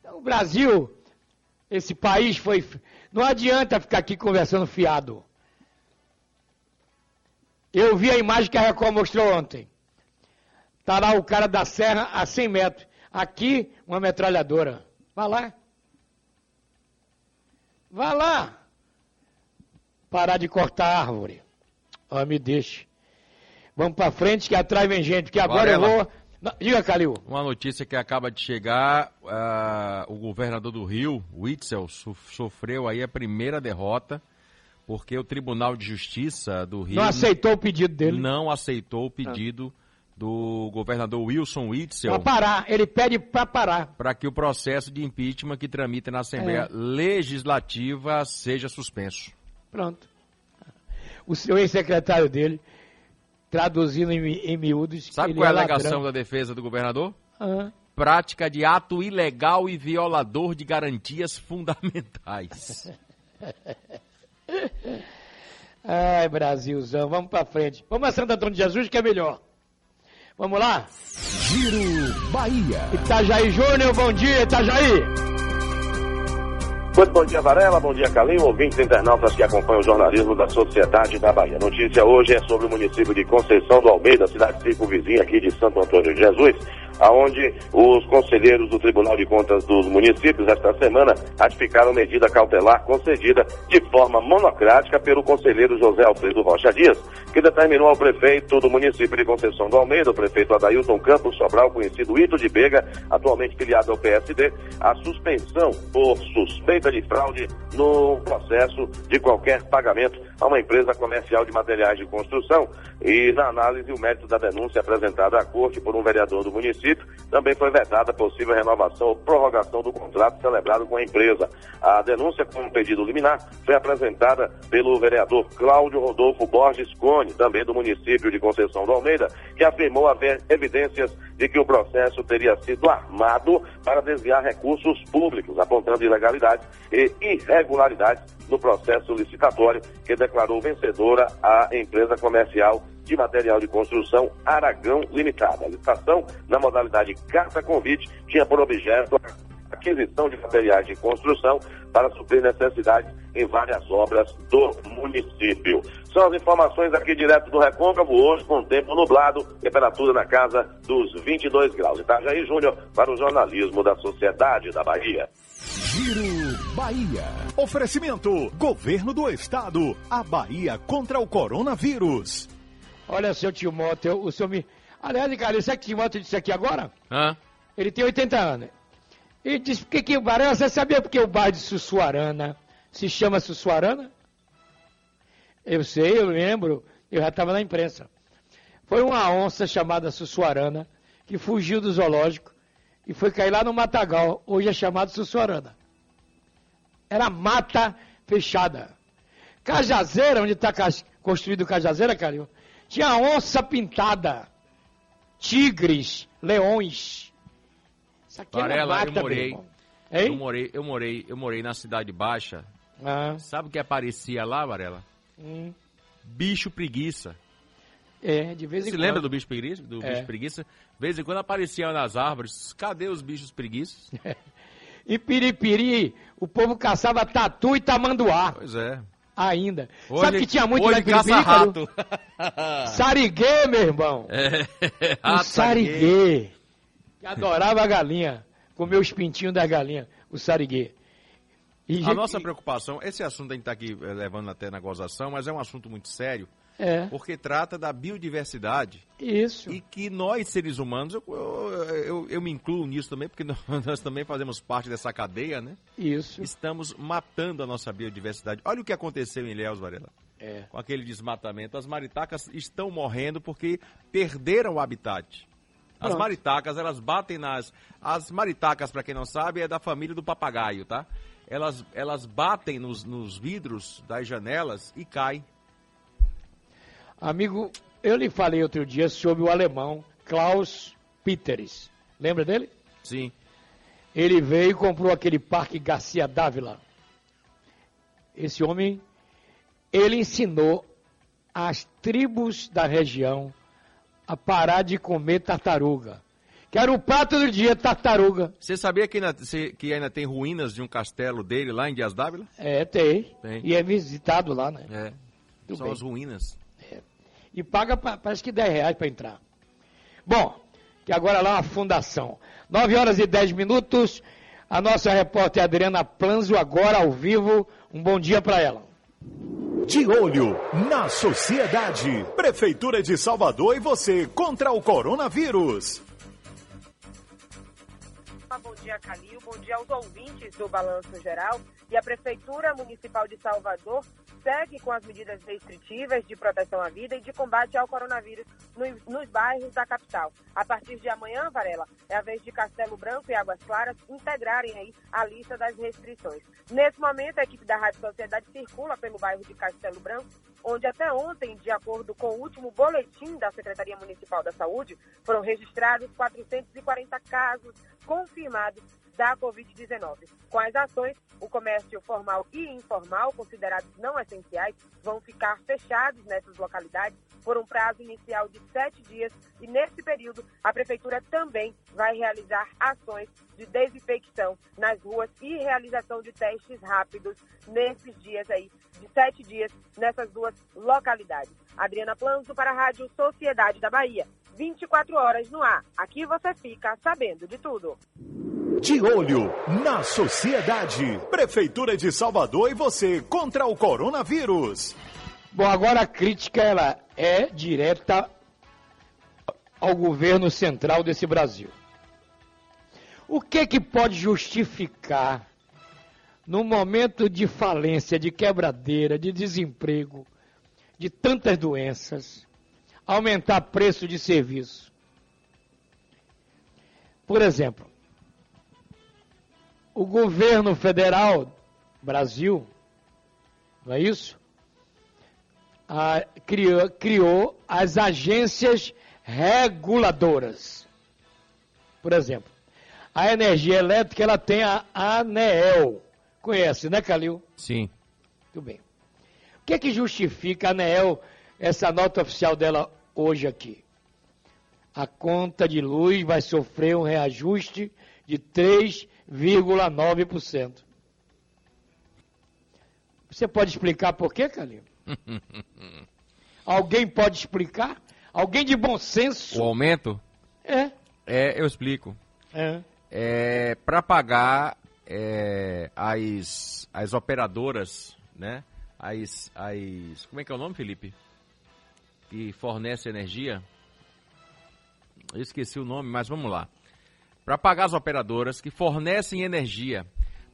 Então, o Brasil, esse país foi. Não adianta ficar aqui conversando fiado. Eu vi a imagem que a Record mostrou ontem. Está lá o cara da serra a 100 metros. Aqui, uma metralhadora. Vá lá. Vá lá. Parar de cortar árvore. Me deixe. Vamos para frente que atrás vem gente. Que agora eu Varela. vou. Não, Diga, Calil. Uma notícia que acaba de chegar, ah, o governador do Rio, Witzel, so- sofreu aí a primeira derrota, porque o Tribunal de Justiça do Rio Não aceitou o pedido dele. não aceitou o pedido do governador Wilson Witzel Para parar. Ele pede para parar. para que o processo de impeachment que tramita na Assembleia É. Legislativa seja suspenso. Pronto. O seu ex-secretário dele, traduzindo em, em miúdos. Sabe ele qual é a é alegação da defesa do governador? Ah, Prática de ato ilegal e violador de garantias fundamentais. Ai, Brasilzão, vamos para frente. Vamos a Santo Antônio de Jesus, que é melhor. Vamos lá? Giro Bahia. Itajaí Júnior, bom dia, Itajaí. Muito bom dia, Varela. Bom dia, Calinho. Ouvintes internautas que acompanham o jornalismo da Sociedade da Bahia. Notícia hoje é sobre o município de Conceição do Almeida, cidade circunvizinha aqui de Santo Antônio de Jesus, aonde os conselheiros do Tribunal de Contas dos municípios, esta semana, ratificaram medida cautelar concedida de forma monocrática pelo conselheiro José Alfredo Rocha Dias, que determinou ao prefeito do município de Conceição do Almeida, o prefeito Adailton Campos Sobral, conhecido Ito de Bega, atualmente filiado ao PSD, a suspensão por suspeita de fraude no processo de qualquer pagamento a uma empresa comercial de materiais de construção. E na análise, o mérito da denúncia apresentada à corte por um vereador do município também foi vetada a possível renovação ou prorrogação do contrato celebrado com a empresa. A denúncia com um pedido liminar foi apresentada pelo vereador Cláudio Rodolfo Borges Cone, também do município de Conceição do Almeida, que afirmou haver evidências de que o processo teria sido armado para desviar recursos públicos, apontando ilegalidades e irregularidades no processo licitatório que declarou vencedora a empresa comercial de material de construção Aragão Limitada. A licitação, na modalidade carta-convite, tinha por objeto a aquisição de materiais de construção para suprir necessidades em várias obras do município. São as informações aqui direto do Recôncavo, hoje com tempo nublado, temperatura na casa dos 22 graus. Itajaí Júnior para o jornalismo da Sociedade da Bahia. Giro Bahia. Oferecimento: Governo do Estado. A Bahia contra o coronavírus. Olha, seu Timóteo, o senhor me. Aliás, cara, sabe que Timóteo disse aqui agora? Hã? Ele tem 80 anos. Ele disse que, que o Varela, você sabia porque o bairro de Sussuarana se chama Sussuarana? Eu sei, eu lembro, eu já estava na imprensa. Foi uma onça chamada Sussuarana que fugiu do zoológico e foi cair lá no Matagal, hoje é chamado Sussuarana. Era mata fechada. Cajazeira, onde está construído Cajazeira, Calil, tinha onça pintada, tigres, leões. Isso aqui Varela, é eu morei, eu morei, eu morei, eu morei na cidade baixa. Ah, Sabe o que aparecia lá, Varela? hum. Bicho preguiça. É, de vez em Você quando. lembra do bicho preguiça? Do É. bicho preguiça? De vez em quando aparecia nas árvores. Cadê os bichos preguiças? Em Piripiri, o povo caçava tatu e tamanduá Pois é. ainda. Hoje, Sabe que tinha muito lá hoje em Calil? rato. Sariguê, meu irmão. É. O Rato, sariguê. Que adorava a galinha. Comer os pintinhos da galinha. O sariguê. E, A nossa preocupação, esse assunto a gente está aqui eh, levando até na gozação, mas é um assunto muito sério, É, porque trata da biodiversidade isso. e que nós, seres humanos, eu, eu, eu- eu me incluo nisso também, porque nós, nós também fazemos parte dessa cadeia, né? Isso. Estamos matando a nossa biodiversidade. Olha o que aconteceu em Ilhéus, Varela. É. com aquele desmatamento. As maritacas estão morrendo porque perderam o habitat. As Pronto. maritacas, elas batem nas. As maritacas, para quem não sabe, é da família do papagaio, tá? Elas, elas batem nos, nos vidros das janelas e caem. Amigo, eu lhe falei outro dia sobre o alemão Klaus Peters. Lembra dele? Sim. Ele veio e comprou aquele parque Garcia Dávila. Esse homem, ele ensinou as tribos da região a parar de comer tartaruga. Que era o prato do dia, tartaruga. Você sabia que ainda, que ainda tem ruínas de um castelo dele lá em Dias Dávila? É, tem. Tem. E é visitado lá, né? É. Tudo São bem. as ruínas. E paga pa- parece que 10 reais para entrar. Bom, que agora lá é uma fundação. 9 horas e 10 minutos. A nossa repórter Adriana Planzo, agora ao vivo. Um bom dia para ela. De olho na sociedade. Prefeitura de Salvador e você contra o coronavírus. Bom dia, Calil. Bom dia aos ouvintes do Balanço Geral. E a Prefeitura Municipal de Salvador segue com as medidas restritivas de proteção à vida e de combate ao coronavírus nos, nos bairros da capital. A partir de amanhã, Varela, é a vez de Castelo Branco e Águas Claras integrarem aí a lista das restrições. Nesse momento, a equipe da Rádio Sociedade circula pelo bairro de Castelo Branco, onde até ontem, de acordo com o último boletim da Secretaria Municipal da Saúde, foram registrados 440 casos confirmados da Covid-19. Com as ações, o comércio formal e informal, considerados não essenciais, vão ficar fechados nessas localidades por um prazo inicial de sete dias e, nesse período, a Prefeitura também vai realizar ações de desinfecção nas ruas e realização de testes rápidos nesses dias aí, de sete dias, nessas duas localidades. Adriana Planzo para a Rádio Sociedade da Bahia. 24 horas no ar. Aqui você fica sabendo de tudo. De olho na sociedade. Prefeitura de Salvador e você contra o coronavírus. Bom, agora a crítica ela é direta ao governo central desse Brasil. O que que pode justificar no momento de falência, de quebradeira, de desemprego, de tantas doenças, aumentar preço de serviço? Por exemplo, o governo federal, Brasil, não é isso? Ah, criou, criou as agências reguladoras. Por exemplo, a energia elétrica ela tem a ANEEL. Conhece, né, Calil? Sim. Tudo bem. O que é que justifica a ANEEL, essa nota oficial dela hoje aqui? A conta de luz vai sofrer um reajuste de 3,9%. Você pode explicar por quê, Calil? Alguém pode explicar? Alguém de bom senso? O aumento? É. É, eu explico. É. É, para pagar é, as, as operadoras, né? As, as. Como é que é o nome, Felipe? Que fornece energia. Eu esqueci o nome, mas vamos lá. Para pagar as operadoras que fornecem energia.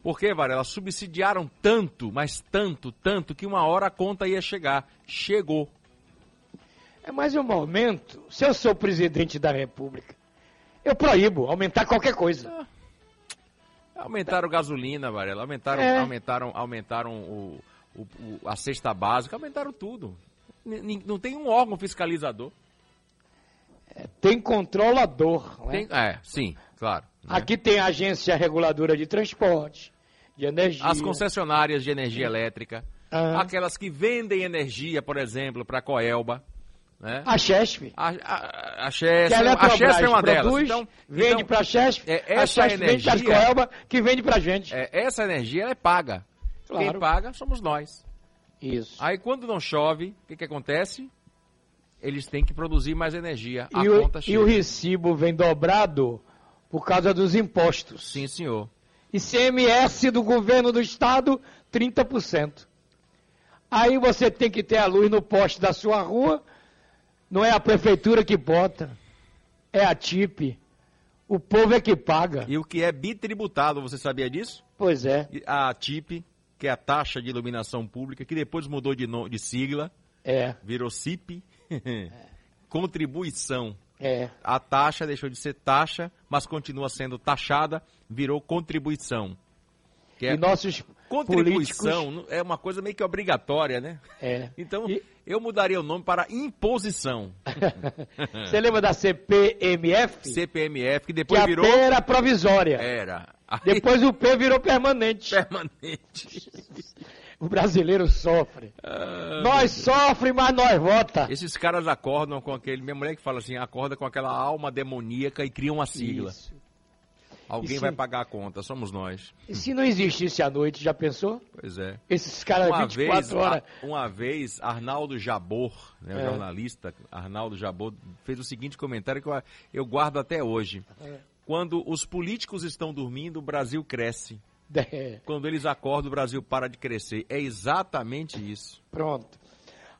Porque, Varela, subsidiaram tanto, mas tanto, tanto, que uma hora a conta ia chegar. Chegou. É mais um momento, se eu sou presidente da República, eu proíbo aumentar qualquer coisa. Aumentaram gasolina, Varela, aumentaram, É. aumentaram, aumentaram o, o- o- a cesta básica, aumentaram tudo. Não tem um órgão fiscalizador. Tem controlador. né? Tem- é, sim, claro. né? Aqui tem a agência reguladora de transporte, de energia. As concessionárias de energia elétrica, Ah. aquelas que vendem energia, por exemplo, para a Coelba. Né? A Chesp. A, a, a Chesf, Que a a Chesf é uma delas. produz, Então, vende então, para a Chesp, é, a essa Chesp vende para a energia- Coelba, que vende para a gente. é, essa energia ela é paga. Claro. Quem paga somos nós. Isso. Aí quando não chove, o que, que acontece? Eles têm que produzir mais energia. A E o, conta e chega. o recibo vem dobrado por causa dos impostos. Sim, senhor. ICMS do governo do estado, 30%. Aí você tem que ter a luz no poste da sua rua, não é a prefeitura que bota, é a TIP. O povo é que paga. E o que é bitributado, você sabia disso? Pois é. A TIP, que é a taxa de iluminação pública, que depois mudou de, no- de sigla, É, virou CIP. Contribuição. é. A taxa deixou de ser taxa, mas continua sendo taxada, virou contribuição. Que é E nossos contribuição políticos... é uma coisa meio que obrigatória, né? É. Então, E- eu mudaria o nome para imposição. Você lembra da CPMF? CPMF, que que depois a virou. Era provisória. Era. Aí, Depois o P virou permanente. permanente. O brasileiro sofre. Ah, nós sofre, mas nós vota. Esses caras acordam com aquele. Minha mulher que fala assim, acorda com aquela alma demoníaca e cria uma sigla. Isso. Alguém se- vai pagar a conta, somos nós. E se não existisse a noite, já pensou? Pois é. Esses caras Uma 24 vez, horas. a- uma vez, Arnaldo Jabor, né, É. jornalista Arnaldo Jabor, fez o seguinte comentário que eu, eu guardo até hoje. É. Quando os políticos estão dormindo, o Brasil cresce. É, Quando eles acordam, o Brasil para de crescer. É exatamente isso. pronto.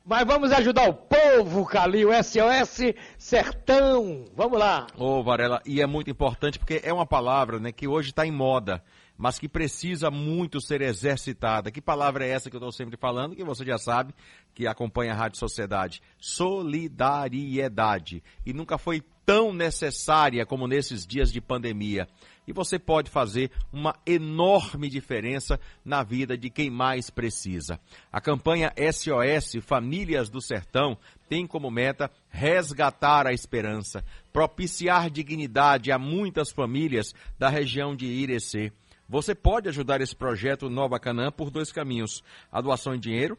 Mas vamos ajudar o povo, Calil, SOS Sertão. Vamos lá. Ô, Varela, e é muito importante porque é uma palavra né, que hoje está em moda, mas que precisa muito ser exercitada. Que palavra é essa que eu estou sempre falando, que você já sabe, que acompanha a Rádio Sociedade? Solidariedade. E nunca foi tão necessária como nesses dias de pandemia. E você pode fazer uma enorme diferença na vida de quem mais precisa. A campanha SOS Famílias do Sertão tem como meta resgatar a esperança, propiciar dignidade a muitas famílias da região de Irecê. Você pode ajudar esse projeto Nova Canaã por dois caminhos: a doação em dinheiro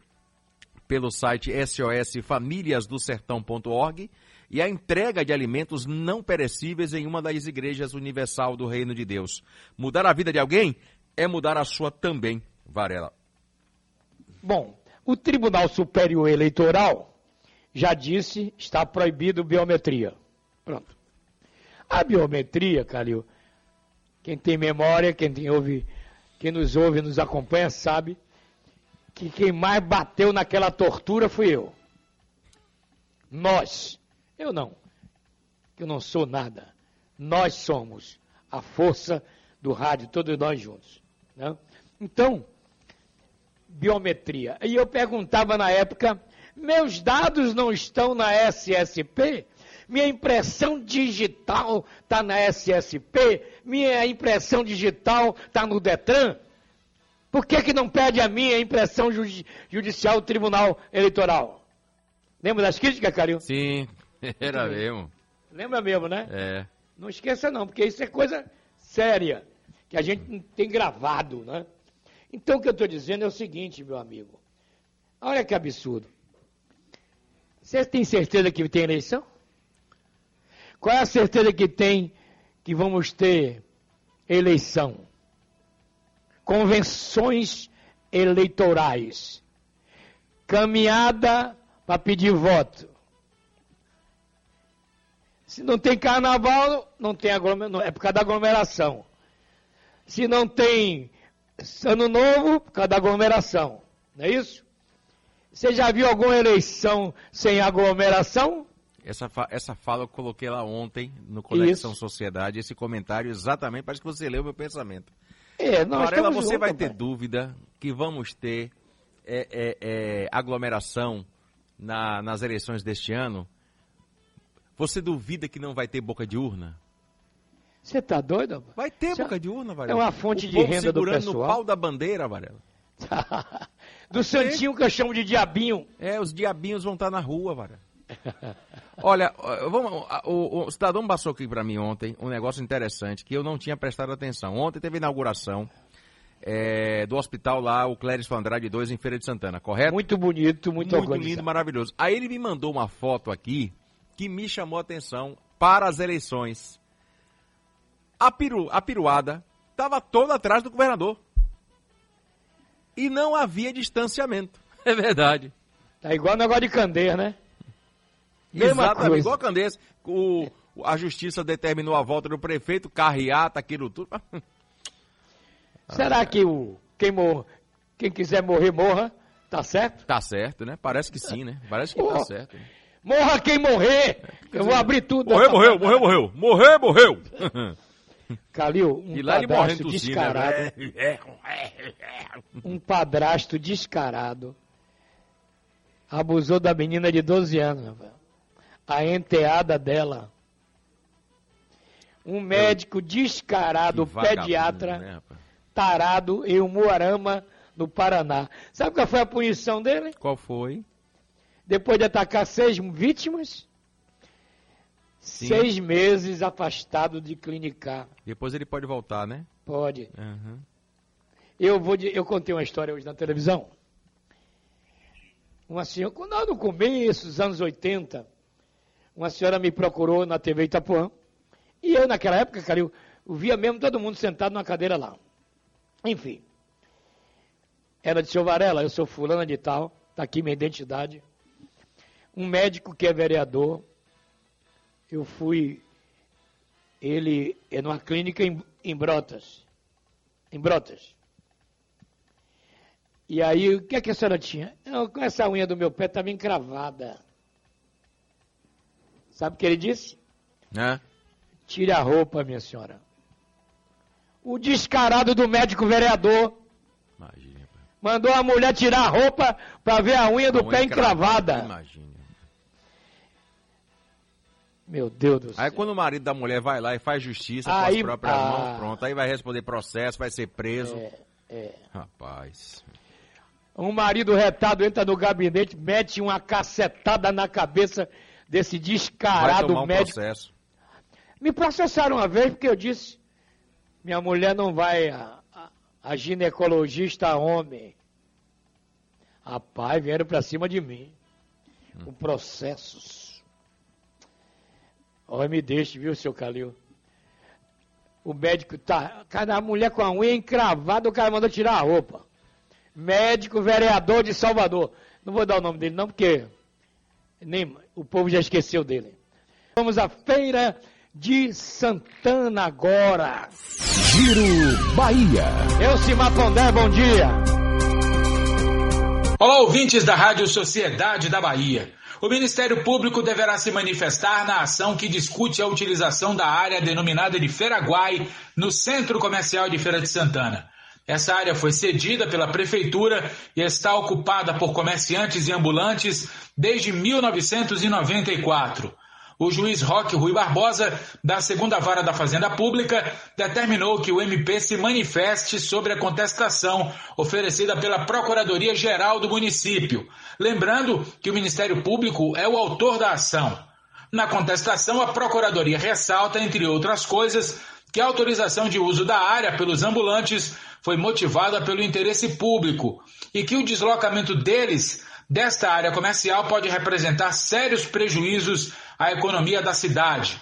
pelo site sosfamiliasdosertão.org e a entrega de alimentos não perecíveis em uma das igrejas universal do Reino de Deus. Mudar a vida de alguém é mudar a sua também, Varela. Bom, o Tribunal Superior Eleitoral já disse está proibido biometria. Pronto. A biometria, Calil, quem tem memória, quem, tem, ouve, quem nos ouve nos acompanha sabe que quem mais bateu naquela tortura fui eu. Nós. Eu não. Eu não sou nada. Nós somos a força do rádio, todos nós juntos. Né? Então, biometria. E eu perguntava na época, meus dados não estão na SSP? Minha impressão digital está na SSP? Minha impressão digital está no Detran? Por que, que não pede a minha impressão judi- judicial do Tribunal Eleitoral? Lembra das críticas, Calil? Sim, era mesmo. Lembra mesmo, né? É. Não esqueça não, porque isso é coisa séria, que a gente não tem gravado, né? Então o que eu estou dizendo é o seguinte, meu amigo. Olha que absurdo. Você tem certeza que tem eleição? Qual é a certeza que tem que vamos ter eleição? Convenções eleitorais. Caminhada para pedir voto. Se não tem carnaval, não tem aglomeração, é por causa da aglomeração. Se não tem ano novo, por causa da aglomeração. Não é isso? Você já viu alguma eleição sem aglomeração? Essa, fa- essa fala eu coloquei lá ontem no Conexão Isso. Sociedade, esse comentário exatamente, parece que você leu meu pensamento. É, nós Varela, você juntos, vai ter dúvida que vamos ter é, é, é, aglomeração na- nas eleições deste ano? Você duvida que não vai ter boca de urna? Você tá doido? Vai ter é- boca de urna, É Varela. uma fonte O de renda do segurando no pessoal. pau da bandeira, Varela. do santinho que eu chamo de diabinho. É, os diabinhos vão estar na rua, Varela. Olha, vamos, o, o cidadão passou aqui para mim ontem um negócio interessante que eu não tinha prestado atenção. Ontem teve inauguração é, do hospital lá, o Cléris Andrade 2 em Feira de Santana, correto? Muito bonito, muito, Muito organizado. lindo, maravilhoso. Aí ele me mandou uma foto aqui que me chamou a atenção para as eleições. A, peru, a peruada estava toda atrás do governador. E não havia distanciamento. É verdade. Tá igual o negócio de Candeia, né? Mesma Exatamente, coisa. igual a Candeias. O, a justiça determinou a volta do prefeito, carreata, aquilo tudo. Será que o quem, mor... quem quiser morrer, morra? Tá certo? Tá certo, né? Parece que sim, né? Parece que tá Pô, certo. né? Morra quem morrer! Eu vou abrir tudo. Morreu, morreu, morreu, morreu. Morreu, morreu. Calil, um padrasto morrendo tossindo, descarado. né? Um padrasto descarado. Abusou da menina de 12 anos. A enteada dela. Um médico descarado, pediatra, né, tarado, em Umuarama, no Paraná. Sabe qual foi a punição dele? Qual foi? Depois de atacar seis vítimas, Sim. seis meses afastado de clinicar. Depois ele pode voltar, né? Pode. Aham. Eu vou, de- eu contei uma história hoje na televisão. Uma senhora, quando lá no começo dos anos 80, uma senhora me procurou na TV Itapuã. E eu, naquela época, cara, eu, eu via mesmo todo mundo sentado numa cadeira lá. Enfim. Ela disse, ô Varela, eu sou fulana de tal, tá aqui minha identidade. Um médico que é vereador, eu fui, ele é numa clínica em, em Brotas. Em Brotas. E aí, o que é que a senhora tinha? Eu, com essa unha do meu pé estava encravada. Sabe o que ele disse? Tire a roupa, minha senhora. O descarado do médico vereador Imagina. mandou a mulher tirar a roupa para ver a unha do A unha pé encravada. Imagina. Meu Deus do céu. Aí quando o marido da mulher vai lá e faz justiça Aí- com as próprias ah. mãos, pronto. Aí vai responder processo, vai ser preso. É, é. Rapaz. Um marido retado entra no gabinete, mete uma cacetada na cabeça desse Vai descarado um médico. processo. Me processaram uma vez porque eu disse: minha mulher não vai a, a- a ginecologista homem. Rapaz, vieram pra cima de mim. Com processos. Olha, me deixe, viu, seu Calil? O médico tá. Cada mulher com a unha encravada, o cara mandou tirar a roupa. Médico vereador de Salvador. Não vou dar o nome dele, não, porque nem, o povo já esqueceu dele. Vamos à feira de Santana agora. Giro Bahia. Eu, Cimar Pondé, bom dia. Olá, ouvintes da Rádio Sociedade da Bahia. O Ministério Público deverá se manifestar na ação que discute a utilização da área denominada de Feraguai no Centro Comercial de Feira de Santana. Essa área foi cedida pela Prefeitura e está ocupada por comerciantes e ambulantes desde 1994. O juiz Roque Rui Barbosa, da segunda vara da Fazenda Pública, determinou que o MP se manifeste sobre a contestação oferecida pela Procuradoria-Geral do município. Lembrando que o Ministério Público é o autor da ação. Na contestação, a Procuradoria ressalta, entre outras coisas, que a autorização de uso da área pelos ambulantes foi motivada pelo interesse público e que o deslocamento deles desta área comercial pode representar sérios prejuízos à economia da cidade.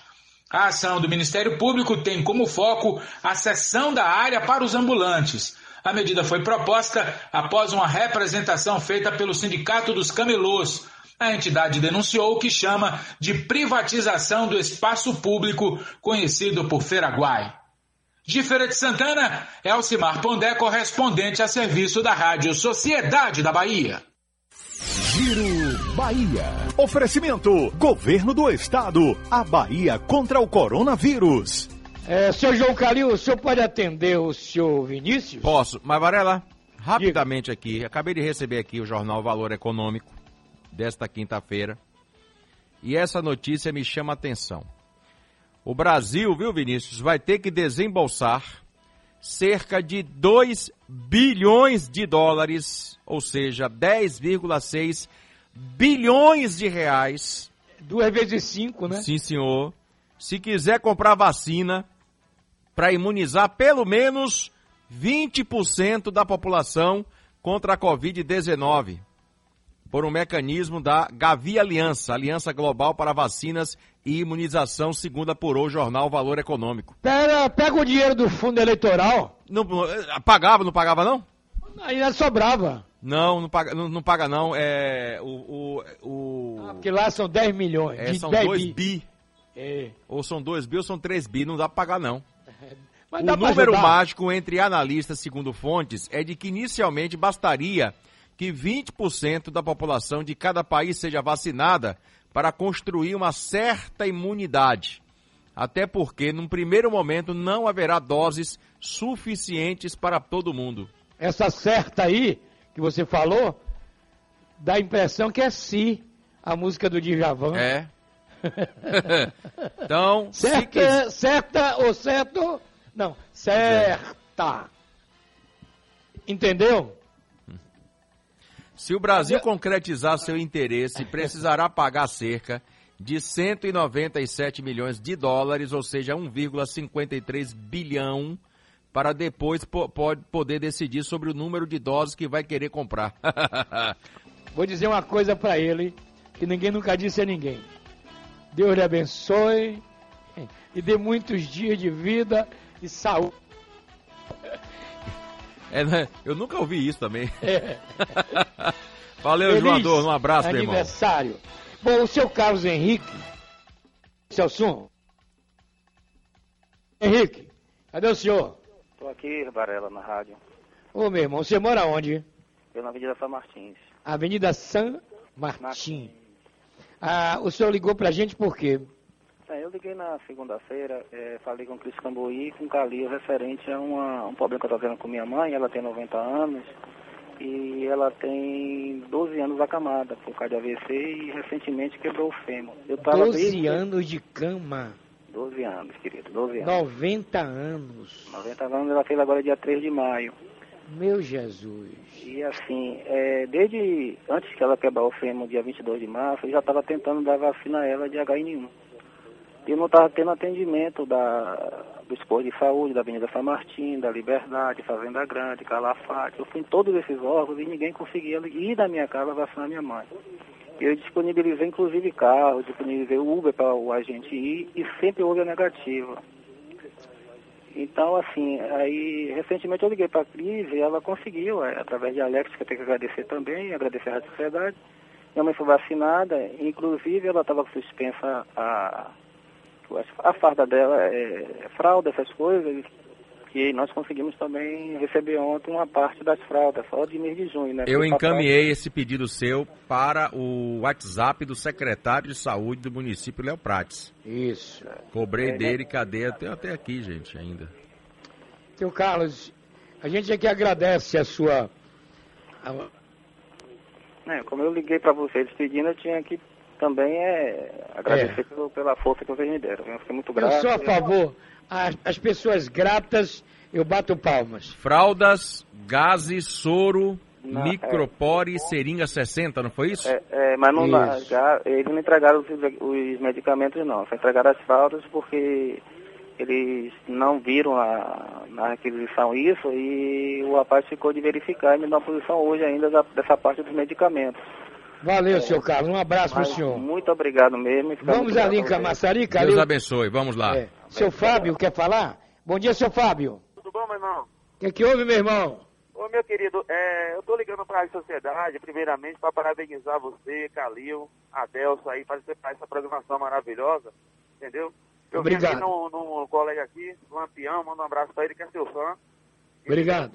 A ação do Ministério Público tem como foco a cessão da área para os ambulantes. A medida foi proposta após uma representação feita pelo Sindicato dos Camelôs. A entidade denunciou o que chama de privatização do espaço público, conhecido por Feraguai. De Feira de Santana, Elcimar Pondé, correspondente a serviço da Rádio Sociedade da Bahia. Giro Bahia. Oferecimento: Governo do Estado. A Bahia contra o coronavírus. É, senhor João Calil, o senhor pode atender o senhor Vinícius? Posso. Mas, Varela, rapidamente aqui, acabei de receber aqui o jornal Valor Econômico desta quinta-feira. E essa notícia me chama a atenção. O Brasil, viu, Vinícius, vai ter que desembolsar cerca de 2 bilhões de dólares, ou seja, 10,6 bilhões de reais. Duas vezes cinco, né? Sim, senhor. Se quiser comprar vacina para imunizar pelo menos 20% da população contra a Covid-19 por um mecanismo da Gavi Aliança, Aliança Global para Vacinas e Imunização, segundo apurou o jornal Valor Econômico. Pega, pega o dinheiro do fundo eleitoral. Não, pagava, não pagava não? Ainda sobrava. Não, não paga não, não paga não. É, o, o, o... Ah, porque lá são 10 milhões. É, são 2 bi. bi. É. Ou são 2 bi ou são 3 bi, não dá pra pagar não. Mas o número mágico entre analistas, segundo fontes, é de que inicialmente bastaria que 20% da população de cada país seja vacinada para construir uma certa imunidade. Até porque, num primeiro momento, não haverá doses suficientes para todo mundo. Essa certa aí, que você falou, dá a impressão que é si, a música do Djavan. É. então, certa, quis- certa ou certo? Não, certa. Entendeu? Se o Brasil concretizar seu interesse, precisará pagar cerca de 197 milhões de dólares, ou seja, 1,53 bilhão, para depois po- pode poder decidir sobre o número de doses que vai querer comprar. Vou dizer uma coisa pra ele que ninguém nunca disse a ninguém. Deus lhe abençoe e dê muitos dias de vida e saúde. É, né? Eu nunca ouvi isso também. É. Valeu, Feliz Joador. Um abraço, meu irmão. aniversário. Bom, o seu Carlos Henrique, Celso. Henrique, cadê o senhor? Estou aqui, Varela, na rádio. Ô, meu irmão, você mora onde? Eu na Avenida São Martins. Avenida San Martim. Ah, o senhor ligou pra gente por quê? É, eu liguei na segunda-feira, é, falei com o Cris Cambuí e com o Calil referente a uma- um problema que eu estou tendo com minha mãe. Ela tem 90 anos e ela tem 12 anos acamada por causa de AVC e recentemente quebrou o fêmur. Eu tava 12 desde- anos de cama. 12 anos, querido, 12 anos. 90 anos. 90 anos ela fez agora dia 3 de maio. Meu Jesus. E assim, é, desde antes que ela quebrar o fêmur, dia 22 de março, eu já estava tentando dar vacina a ela de HN1. E não estava tendo atendimento da, do Expor de Saúde, da Avenida São Martim, da Liberdade, Fazenda Grande, Calafate. Eu fui em todos esses órgãos e ninguém conseguia ir da minha casa vacinar minha mãe. Eu disponibilizei inclusive carro, disponibilizei Uber para o agente ir e sempre houve a negativa. Então, assim, aí recentemente eu liguei para a Cris e ela conseguiu, é, através de Alex, que eu tenho que agradecer também, agradecer à Sociedade. Minha mãe foi vacinada, inclusive ela estava suspensa a, a farda dela, é, fralda, essas coisas, que nós conseguimos também receber ontem uma parte das fraldas, só de mês de junho, né? Eu encaminhei esse pedido seu para o WhatsApp do secretário de saúde do município, Léo Prates. Isso. Cobrei É, né? dele, cadê? Até, até aqui, gente, ainda. Seu Carlos, a gente aqui agradece a sua. a- É, como eu liguei para vocês pedindo, eu tinha que também é, agradecer pelo- pela força que vocês me deram. Eu fiquei muito grato. Eu sou a favor. As, as pessoas gratas, eu bato palmas. Fraldas, gases, soro, Não, micropore e seringa 60, não foi isso? É, é, mas não Isso. já, eles não entregaram os, os medicamentos não, só entregaram as fraldas porque eles não viram a, na requisição isso e o rapaz ficou de verificar e me dá uma posição hoje ainda da- dessa parte dos medicamentos. Valeu, seu Carlos. Um abraço pro Mas senhor. Muito obrigado mesmo. Vamos ali em a. Camaçari, Deus Calil. abençoe, vamos lá. É. Seu Fábio quer falar? Bom dia, seu Fábio. Tudo bom, meu irmão? O que, que houve, meu irmão? Ô, meu querido, é, eu tô ligando pra Rádio Sociedade, primeiramente, para parabenizar você, Calil, Adelso aí, para essa programação maravilhosa, entendeu? Eu vi Obrigado. aqui no, no colega aqui, Lampião, manda um abraço pra ele, que é seu fã. Obrigado.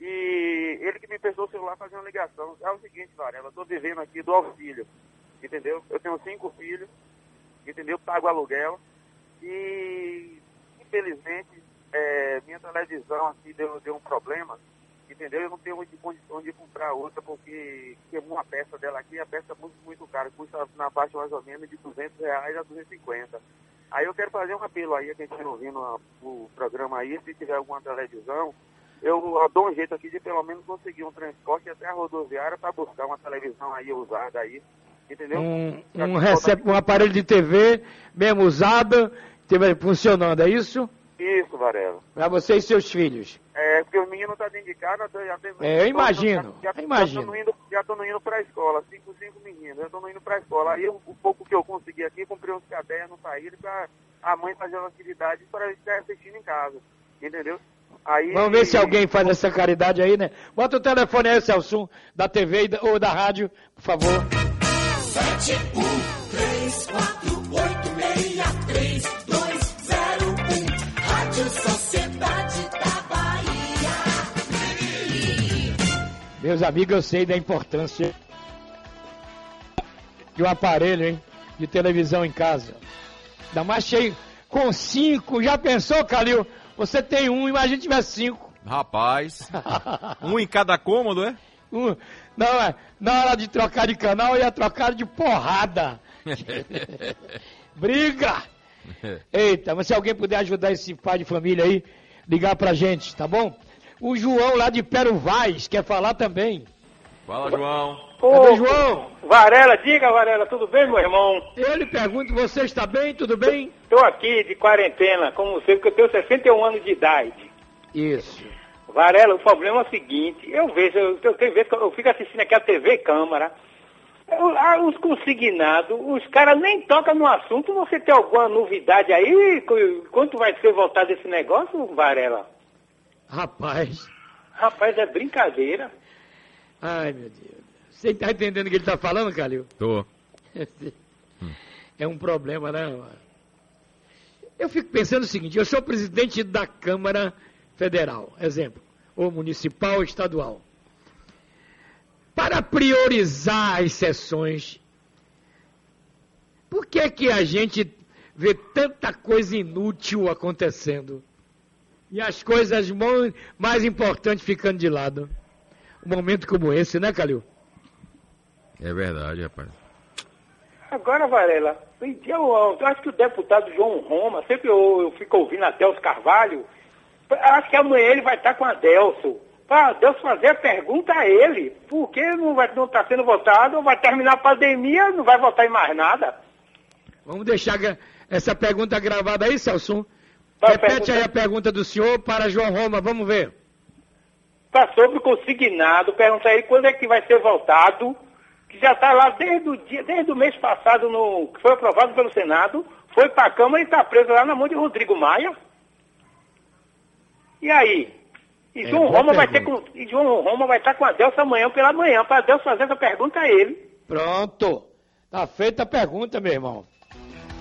E ele que me prestou o celular fazer uma ligação. É o seguinte, Varela, eu tô vivendo aqui do auxílio, entendeu? Eu tenho cinco filhos, entendeu? Pago aluguel e, infelizmente, é, minha televisão aqui deu, deu um problema, entendeu? Eu não tenho onde, condição de comprar outra porque queimou uma peça dela aqui, a peça é muito, muito cara, custa na faixa mais ou menos de 200 reais a 250. Aí eu quero fazer um apelo aí, a quem estiver ouvindo a- o programa aí, se tiver alguma televisão, eu dou um jeito aqui de pelo menos conseguir um transporte até a rodoviária para buscar uma televisão aí usada aí, entendeu? Um, um, recep- um aparelho de TV, mesmo usado, funcionando, é isso? Isso, Varela. Para você e seus filhos. É, porque os meninos estão dentro de casa, já tem... É, eu imagino, Já, eu imagino. Já estão indo, já indo para a escola, cinco, cinco meninos, já estão indo para a escola. Aí eu- o pouco que eu consegui aqui, comprei uns cadernos para ele, para a mãe fazer uma atividade para ele estar assistindo em casa, entendeu? Aí, Vamos ver se alguém faz essa caridade aí, né? Bota o telefone aí, Celso, da TV da- ou da rádio, por favor. Sete, um, três, quatro, oito, meia, três, dois, zero, um. Rádio Sociedade da Bahia. Meus amigos, eu sei da importância de um aparelho, hein? De televisão em casa. Ainda mais cheio com cinco. Já pensou, Calil? Você tem um, imagina tivesse cinco. Rapaz. um em cada cômodo, é? Um, não, é, na hora de trocar de canal, ia trocar de porrada. Briga! Eita, mas se alguém puder ajudar esse pai de família aí, ligar pra gente, tá bom? O João lá de Pero Vaz quer falar também. Fala, João. Cadê João? Varela, diga Varela, tudo bem, meu irmão? Eu lhe pergunto, você está bem? Tudo bem? Estou aqui de quarentena, como você, porque eu tenho 61 anos de idade. Isso. Varela, o problema é o seguinte, eu vejo, eu, eu que eu fico assistindo aqui a TV Câmara, eu- ah, os consignados, os caras nem tocam no assunto, você tem alguma novidade aí? Qu- Quanto vai ser voltado esse negócio, Varela? Rapaz. Rapaz, é brincadeira. Ai, meu Deus. Você está entendendo o que ele está falando, Calil? Tô. É um problema, né? Eu fico pensando o seguinte, eu sou presidente da Câmara Federal, exemplo, ou municipal ou estadual. Para priorizar as sessões, por que que a gente vê tanta coisa inútil acontecendo? E as coisas mais importantes ficando de lado? Um momento como esse, né, Calil? É verdade, rapaz. Agora, Varela, eu, eu, eu acho que o deputado João Roma, sempre eu, eu fico ouvindo a Delcio Carvalho, acho que amanhã ele vai estar com a Delcio. Para Deus fazer a pergunta a ele, por que não está sendo votado, vai terminar a pandemia, não vai votar em mais nada. Vamos deixar essa pergunta gravada aí, Celso. Tá, Repete pergunta- aí a pergunta do senhor para João Roma, vamos ver. Está sobre o consignado, pergunta a ele quando é que vai ser votado, que já está lá desde o, dia, desde o mês passado, no, que foi aprovado pelo Senado, foi para a Câmara e está preso lá na mão de Rodrigo Maia. E aí? E É, João Roma vai ter com, e João Roma vai estar com a Delcio amanhã pela manhã, para Deus fazer essa pergunta a ele. Pronto. Tá feita a pergunta, meu irmão.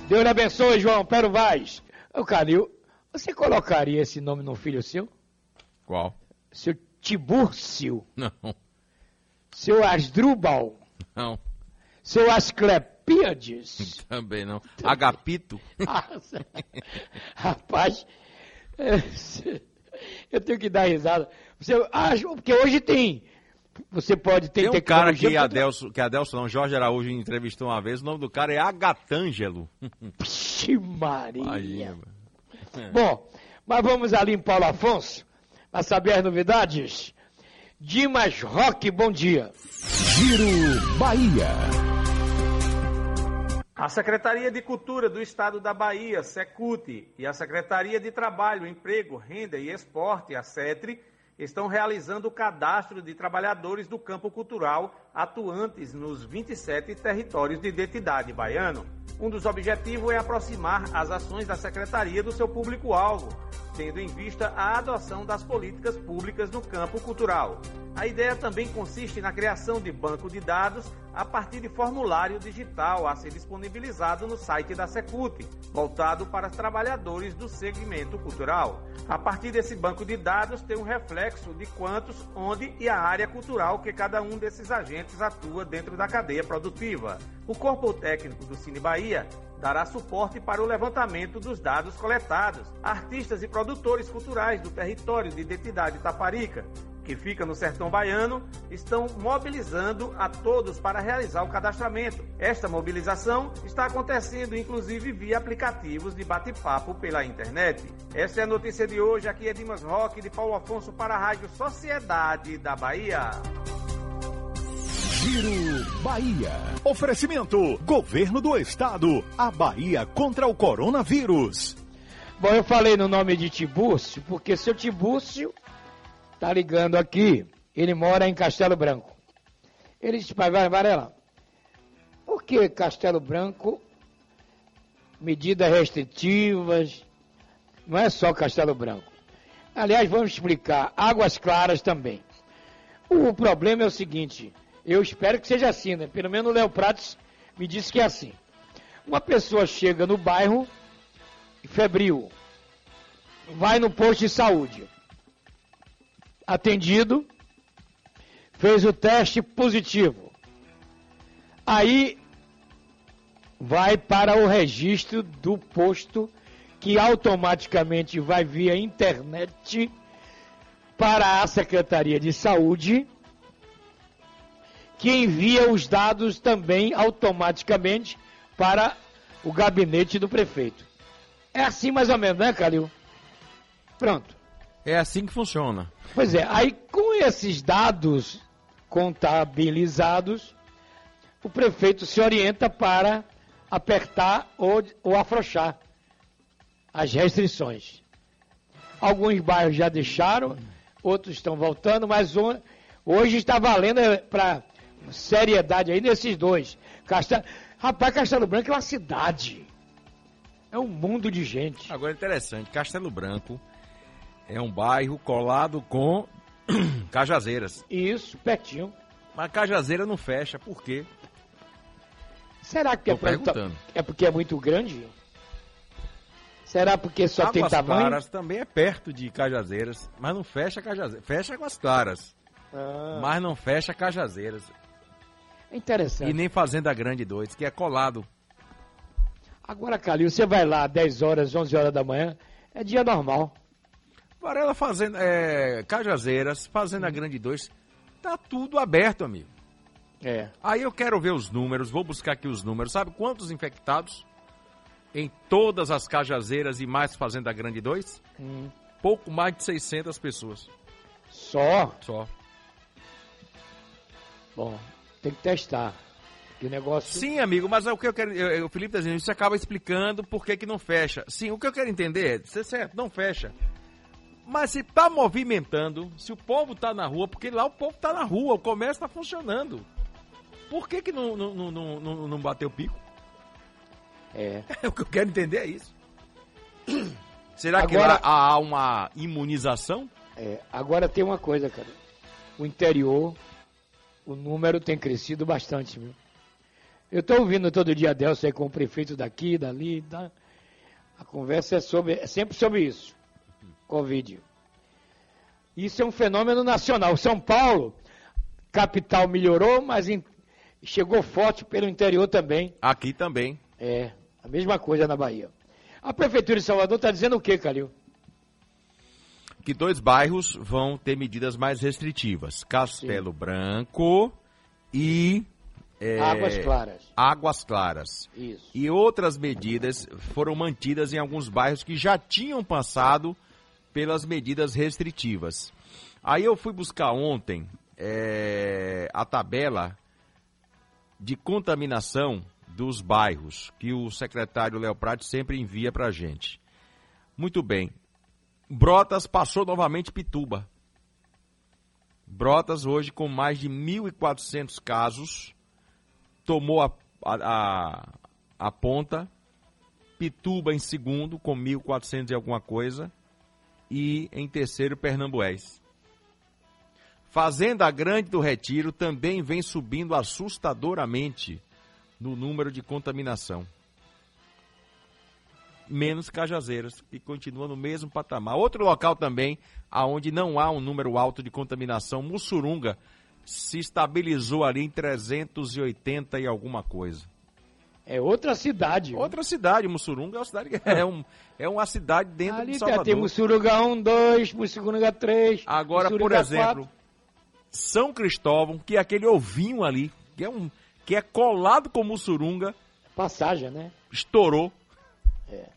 Deus lhe abençoe, João Pero Vaz. Ô, Calil, você colocaria esse nome no filho seu? Qual? Seu Tibúrcio? Não, Seu Asdrubal? não. Seu Asclepíades? Também não. Agapito? Rapaz, é, eu tenho que dar risada. Você acha, porque hoje tem. Você pode ter Tem um cara que pra- Adelso, que Adelso não, Jorge Araújo entrevistou uma vez, o nome do cara é Agatângelo. Vixe Maria. Imagina. Bom, mas vamos ali em Paulo Afonso para saber as novidades. Dimas Roque, bom dia. Giro Bahia. A Secretaria de Cultura do Estado da Bahia, Secult, e a Secretaria de Trabalho, Emprego, Renda e Esporte, a CETRE, estão realizando o cadastro de trabalhadores do campo cultural atuantes nos 27 territórios de identidade baiano. Um dos objetivos é aproximar as ações da Secretaria do seu público-alvo, tendo em vista a adoção das políticas públicas no campo cultural. A ideia também consiste na criação de banco de dados a partir de formulário digital a ser disponibilizado no site da Secult, voltado para trabalhadores do segmento cultural. A partir desse banco de dados tem um reflexo de quantos, onde e a área cultural que cada um desses agentes atua dentro da cadeia produtiva. O corpo técnico do Cine Bahia dará suporte para o levantamento dos dados coletados. Artistas e produtores culturais do território de identidade Taparica que fica no sertão baiano, estão mobilizando a todos para realizar o cadastramento. Esta mobilização está acontecendo inclusive via aplicativos de bate-papo pela internet. Esta é a notícia de hoje. Aqui é Dimas Roque de Paulo Afonso para a Rádio Sociedade da Bahia. Giro Bahia. Oferecimento: Governo do Estado. A Bahia contra o coronavírus. Bom, eu falei no nome de Tibúrcio, porque seu Tibúrcio tá ligando aqui. Ele mora em Castelo Branco. Ele disse, pai, Varela, por que Castelo Branco, medidas restritivas, não é só Castelo Branco. Aliás, vamos explicar, Águas Claras também. O problema é o seguinte, eu espero que seja assim, né? Pelo menos o Léo Prates me disse que é assim. Uma pessoa chega no bairro, febril, vai no posto de saúde, atendido, fez o teste positivo. Aí vai para o registro do posto que automaticamente vai via internet para a Secretaria de Saúde, que envia os dados também automaticamente para o gabinete do prefeito. É assim mais ou menos, né, Calil? Pronto. É assim que funciona. Pois é, aí com esses dados contabilizados, o prefeito se orienta para apertar ou, ou afrouxar as restrições. Alguns bairros já deixaram, outros estão voltando, mas ho- hoje está valendo para seriedade aí nesses dois. Castelo, rapaz, Castelo Branco é uma cidade. É um mundo de gente. Agora interessante, Castelo Branco é um bairro colado com Cajazeiras. Isso, pertinho. Mas Cajazeira não fecha, por quê? Será que é, pra- perguntando. é porque é muito grande? Será porque só tem Águas tamanho? Claras também é perto de Cajazeiras, mas não fecha Cajazeiras. Fecha Águas Claras, Ah, mas não fecha Cajazeiras. É interessante. E nem Fazenda Grande 2, que é colado. Agora, Calil, você vai lá 10 horas, 11 horas da manhã, é dia normal. Varela Fazenda, é, Cajazeiras, Fazenda Grande 2, tá tudo aberto, amigo. É. Aí eu quero ver os números, vou buscar aqui os números. Sabe quantos infectados em todas as Cajazeiras e mais Fazenda Grande 2? Hum. Pouco mais de 600 pessoas. Só? Só. Bom, tem que testar. Que negócio. Sim, amigo, mas é o que eu quero. eu- o Felipe tá dizendo, isso acaba explicando por que, que não fecha. Sim, o que eu quero entender é, certo, não fecha. Mas se tá movimentando, se o povo tá na rua, porque lá o povo tá na rua, o comércio tá funcionando. Por que, que não, não, não, não, não- bateu pico? É. o que eu quero entender é isso. Será que Agora- lá há uma imunização? É, agora tem uma coisa, cara. O interior, o número tem crescido bastante, viu? Eu estou ouvindo todo dia Delcio aí com o prefeito daqui, dali, da... A conversa é, sobre, é sempre sobre isso. Covid. Isso é um fenômeno nacional. São Paulo, capital melhorou, mas em- chegou forte pelo interior também. Aqui também. É, a mesma coisa na Bahia. A Prefeitura de Salvador está dizendo o quê, Calil? Que dois bairros vão ter medidas mais restritivas: Castelo Branco e. é, Águas Claras. Águas Claras. Isso. E outras medidas foram mantidas em alguns bairros que já tinham passado pelas medidas restritivas. Aí eu fui buscar ontem é, a tabela de contaminação dos bairros que o secretário Léo Prati sempre envia para a gente. Muito bem. Brotas passou novamente Pituba. Brotas hoje com mais de 1.400 casos tomou a, a, a, ponta. Pituba em segundo com 1.400 e alguma coisa. E em terceiro Pernambués. Fazenda Grande do Retiro também vem subindo assustadoramente no número de contaminação. Menos Cajazeiras, que continua no mesmo patamar. Outro local também, aonde não há um número alto de contaminação, Mussurunga, se estabilizou ali em 380 e alguma coisa. É outra cidade. Outra cidade, Mussurunga é uma cidade é, um, é uma cidade dentro Ali de já Salvador. tem Mussuruga 1, 2, Mussuruga 3. Agora, por Mussuruga exemplo, 4. São Cristóvão, que é aquele ovinho ali, que é, um, que é colado com Mussurunga, Passagem, né? estourou. É.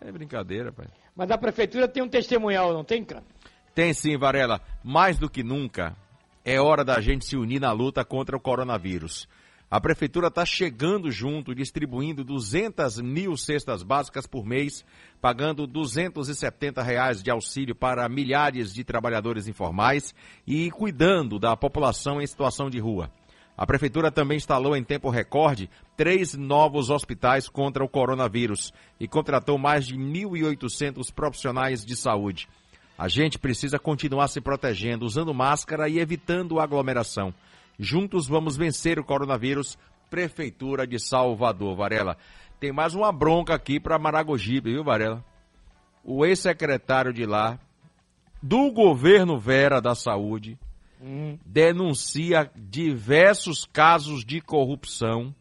É brincadeira, pai. Mas a prefeitura tem um testemunhal, não tem, cara? Tem sim, Varela. Mais do que nunca, é hora da gente se unir na luta contra o coronavírus. A prefeitura está chegando junto, distribuindo 200 mil cestas básicas por mês, pagando 270 reais de auxílio para milhares de trabalhadores informais e cuidando da população em situação de rua. A prefeitura também instalou em tempo recorde três novos hospitais contra o coronavírus e contratou mais de 1.800 profissionais de saúde. A gente precisa continuar se protegendo, usando máscara e evitando aglomeração. Juntos vamos vencer o coronavírus. Prefeitura de Salvador, Varela. Tem mais uma bronca aqui para Maragogipe, viu, Varela? O ex-secretário de lá, do governo Vera da Saúde, Denuncia diversos casos de corrupção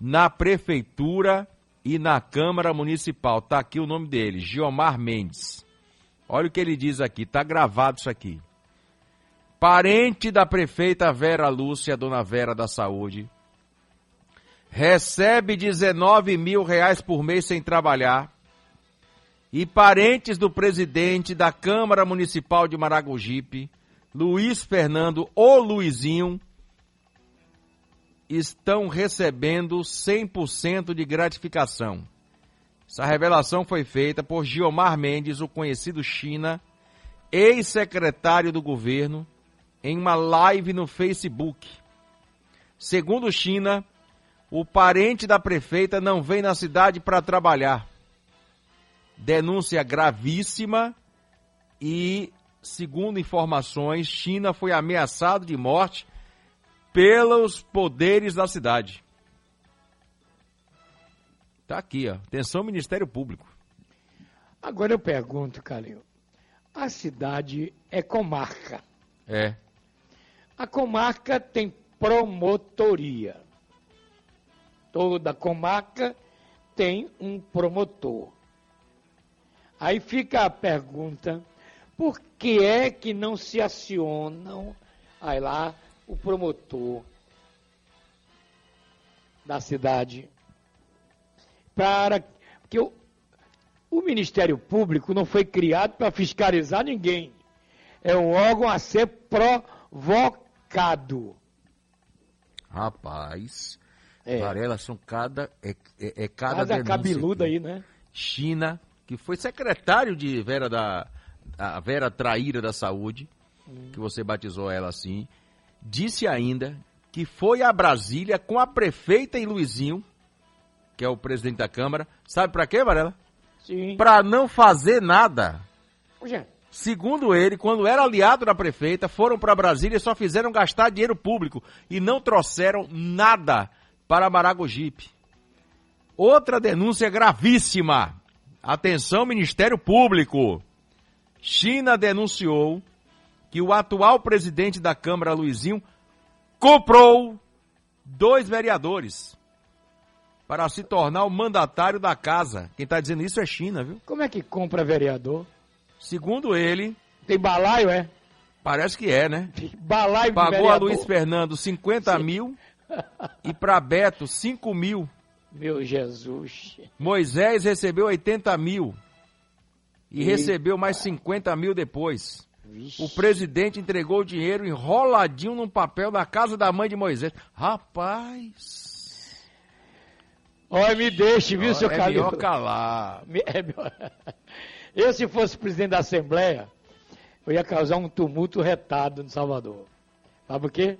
na prefeitura e na Câmara Municipal. Tá aqui o nome dele, Giomar Mendes. Olha o que ele diz aqui, tá gravado isso aqui. Parente da prefeita Vera Lúcia, dona Vera da Saúde, recebe 19 mil reais por mês sem trabalhar. E parentes do presidente da Câmara Municipal de Maragogipe, Luiz Fernando ou Luizinho, estão recebendo 100% de gratificação. Essa revelação foi feita por Giomar Mendes, o conhecido China, ex-secretário do governo, em uma live no Facebook. Segundo China, o parente da prefeita não vem na cidade para trabalhar. Denúncia gravíssima e, segundo informações, China foi ameaçado de morte pelos poderes da cidade. Tá aqui, ó. Atenção, Ministério Público. Agora eu pergunto, Calil. A cidade é comarca. É. A comarca tem promotoria. Toda comarca tem um promotor. Aí fica a pergunta: por que é que não se acionam aí lá o promotor da cidade para que o, o Ministério Público não foi criado para fiscalizar ninguém. É um órgão a ser provocado. Rapaz, É. Varela são cada é, é, é cada, denúncia cabeluda aqui. aí, né? China, que foi secretário de Vera da a Vera Traíra da Saúde, Hum. que você batizou ela assim, disse ainda que foi a Brasília com a prefeita e Luizinho, que é o presidente da Câmara, sabe para quê, Varela? Sim. Para não fazer nada. Segundo ele, quando era aliado da prefeita, foram para Brasília e só fizeram gastar dinheiro público e não trouxeram nada para Maragogipe. Outra denúncia gravíssima. Atenção, Ministério Público. China denunciou que o atual presidente da Câmara, Luizinho, comprou dois vereadores para se tornar o mandatário da casa. Quem está dizendo isso é China, viu? como é que compra vereador? Segundo ele, Tem balaio, é? parece que é, né? Balaio Pagou a. Luiz Fernando 50 mil e para Beto 5 mil. Meu Jesus. Moisés recebeu 80 mil e Eita. recebeu mais 50 mil depois. O presidente entregou o dinheiro enroladinho num papel na casa da mãe de Moisés. Rapaz. Olha, me deixe, viu, seu é Calil? melhor calar. É melhor- Eu, se fosse presidente da Assembleia, eu ia causar um tumulto retado no Salvador. Sabe o quê?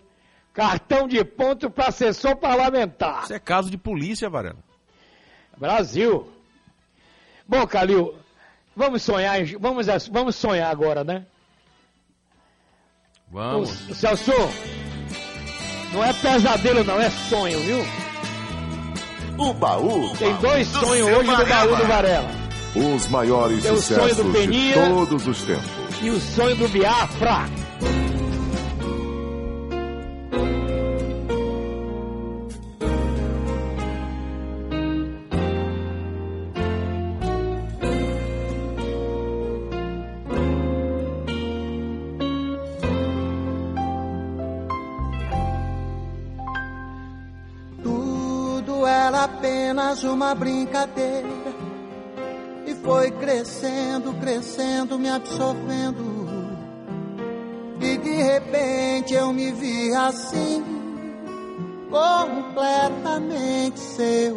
Cartão de ponto para assessor parlamentar. Isso é caso de polícia, Varela. Brasil. Bom, Calil, vamos sonhar, vamos, vamos sonhar agora, né? Vamos. O, Celso, não é pesadelo não, é sonho, viu? O baú. Tem dois do sonhos hoje no baú do Varela. Os maiores Tem o sonho sucessos do de Peninha. todos os tempos. E o sonho do Biafra. Apenas uma brincadeira. E foi crescendo, crescendo, me absorvendo. E de repente eu me vi assim, completamente seu.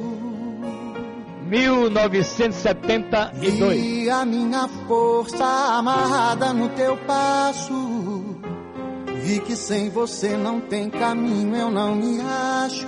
1972. E a minha força amarrada no teu passo. Vi que sem você não tem caminho, eu não me acho.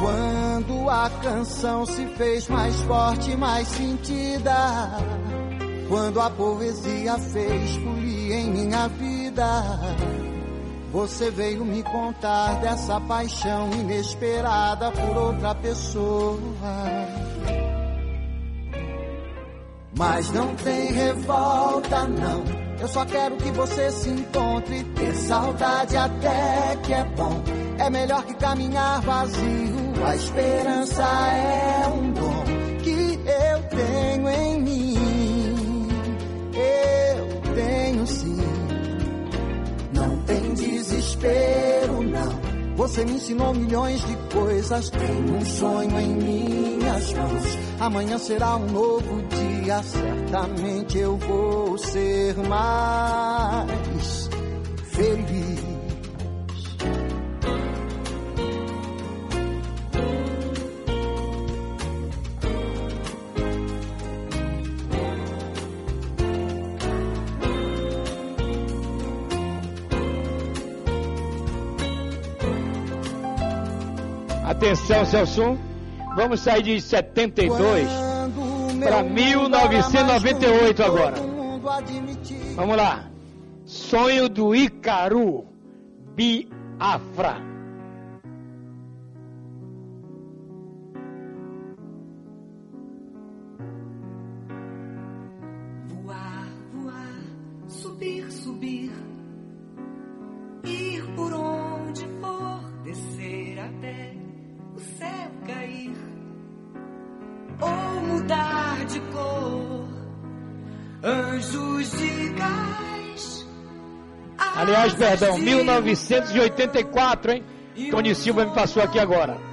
Quando a canção se fez mais forte, mais sentida. Quando a poesia fez folia em minha vida. Você veio me contar dessa paixão inesperada por outra pessoa. Mas não tem revolta, não. Eu só quero que você se encontre. Ter saudade até que é bom. É melhor que caminhar vazio. A esperança é um dom que eu tenho em mim. Eu tenho sim. Não tem desespero, não. Você me ensinou milhões de coisas. Tenho um sonho em minhas mãos. Amanhã será um novo dia. Certamente eu vou ser mais feliz. Atenção, Celso. Vamos sair de 72 para 1998 agora. Vamos lá. Sonho do Icaru, Biafra. Perdão, 1984, hein? Tony Silva me passou aqui agora.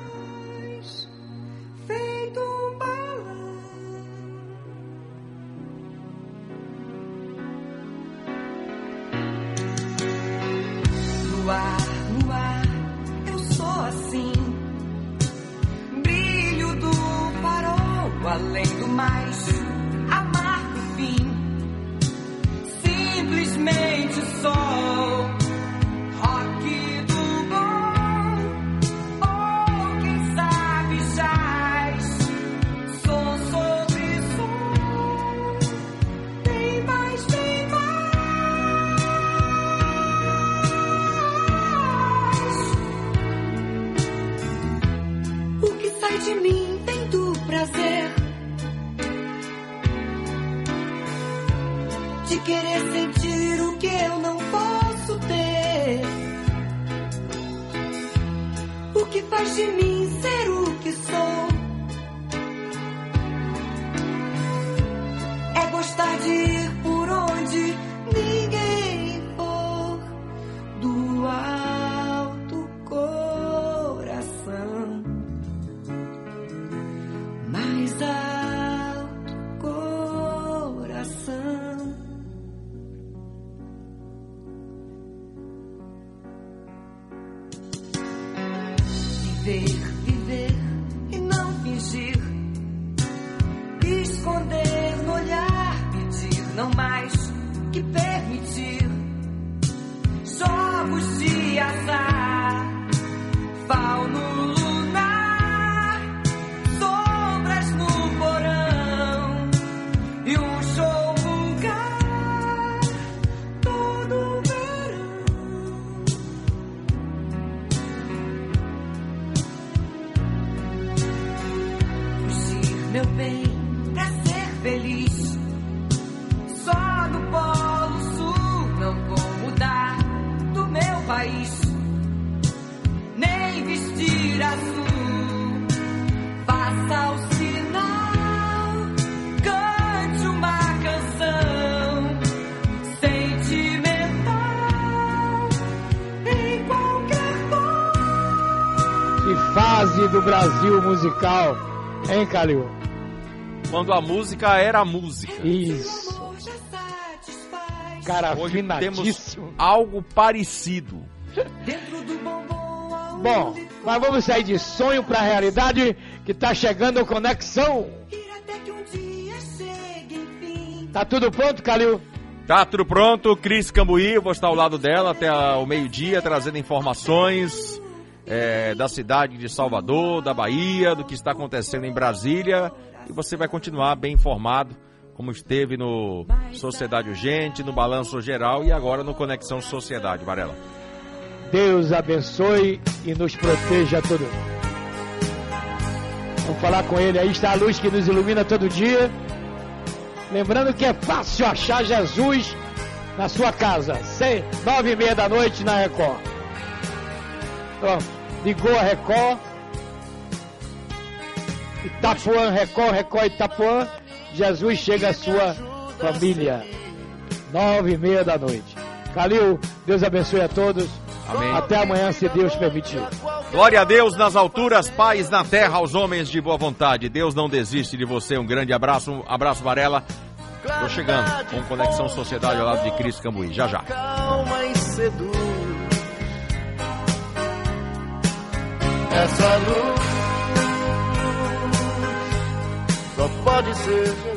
Brasil musical, hein, Calil? Quando a música era música. Isso. Cara Hoje temos algo parecido. Bom, mas vamos sair de sonho pra realidade que tá chegando Conexão. Tá tudo pronto, Calil? Tá tudo pronto, Cris Cambuí, eu vou estar ao lado dela até a- o meio-dia, trazendo informações é, da cidade de Salvador, da Bahia, do que está acontecendo em Brasília. E você vai continuar bem informado, como esteve no Sociedade Urgente, no Balanço Geral e agora no Conexão Sociedade, Varela. Deus abençoe e nos proteja a todo mundo. Vamos falar com ele aí, está a luz que nos ilumina todo dia. Lembrando que é fácil achar Jesus na sua casa, nove e meia da noite na Record. Pronto, ligou a Record, Itapuã, Record, Record Itapuã, Jesus chega à sua família, nove e meia da noite. Calil, Deus abençoe a todos. Amém. Até amanhã, se Deus permitir. Glória a Deus nas alturas, paz na terra aos homens de boa vontade. Deus não desiste de você. Um grande abraço, um abraço Varela. Tô chegando com Conexão Sociedade ao lado de Cris Cambuí. Já já. calma e seduz. Essa luz só pode ser Jesus.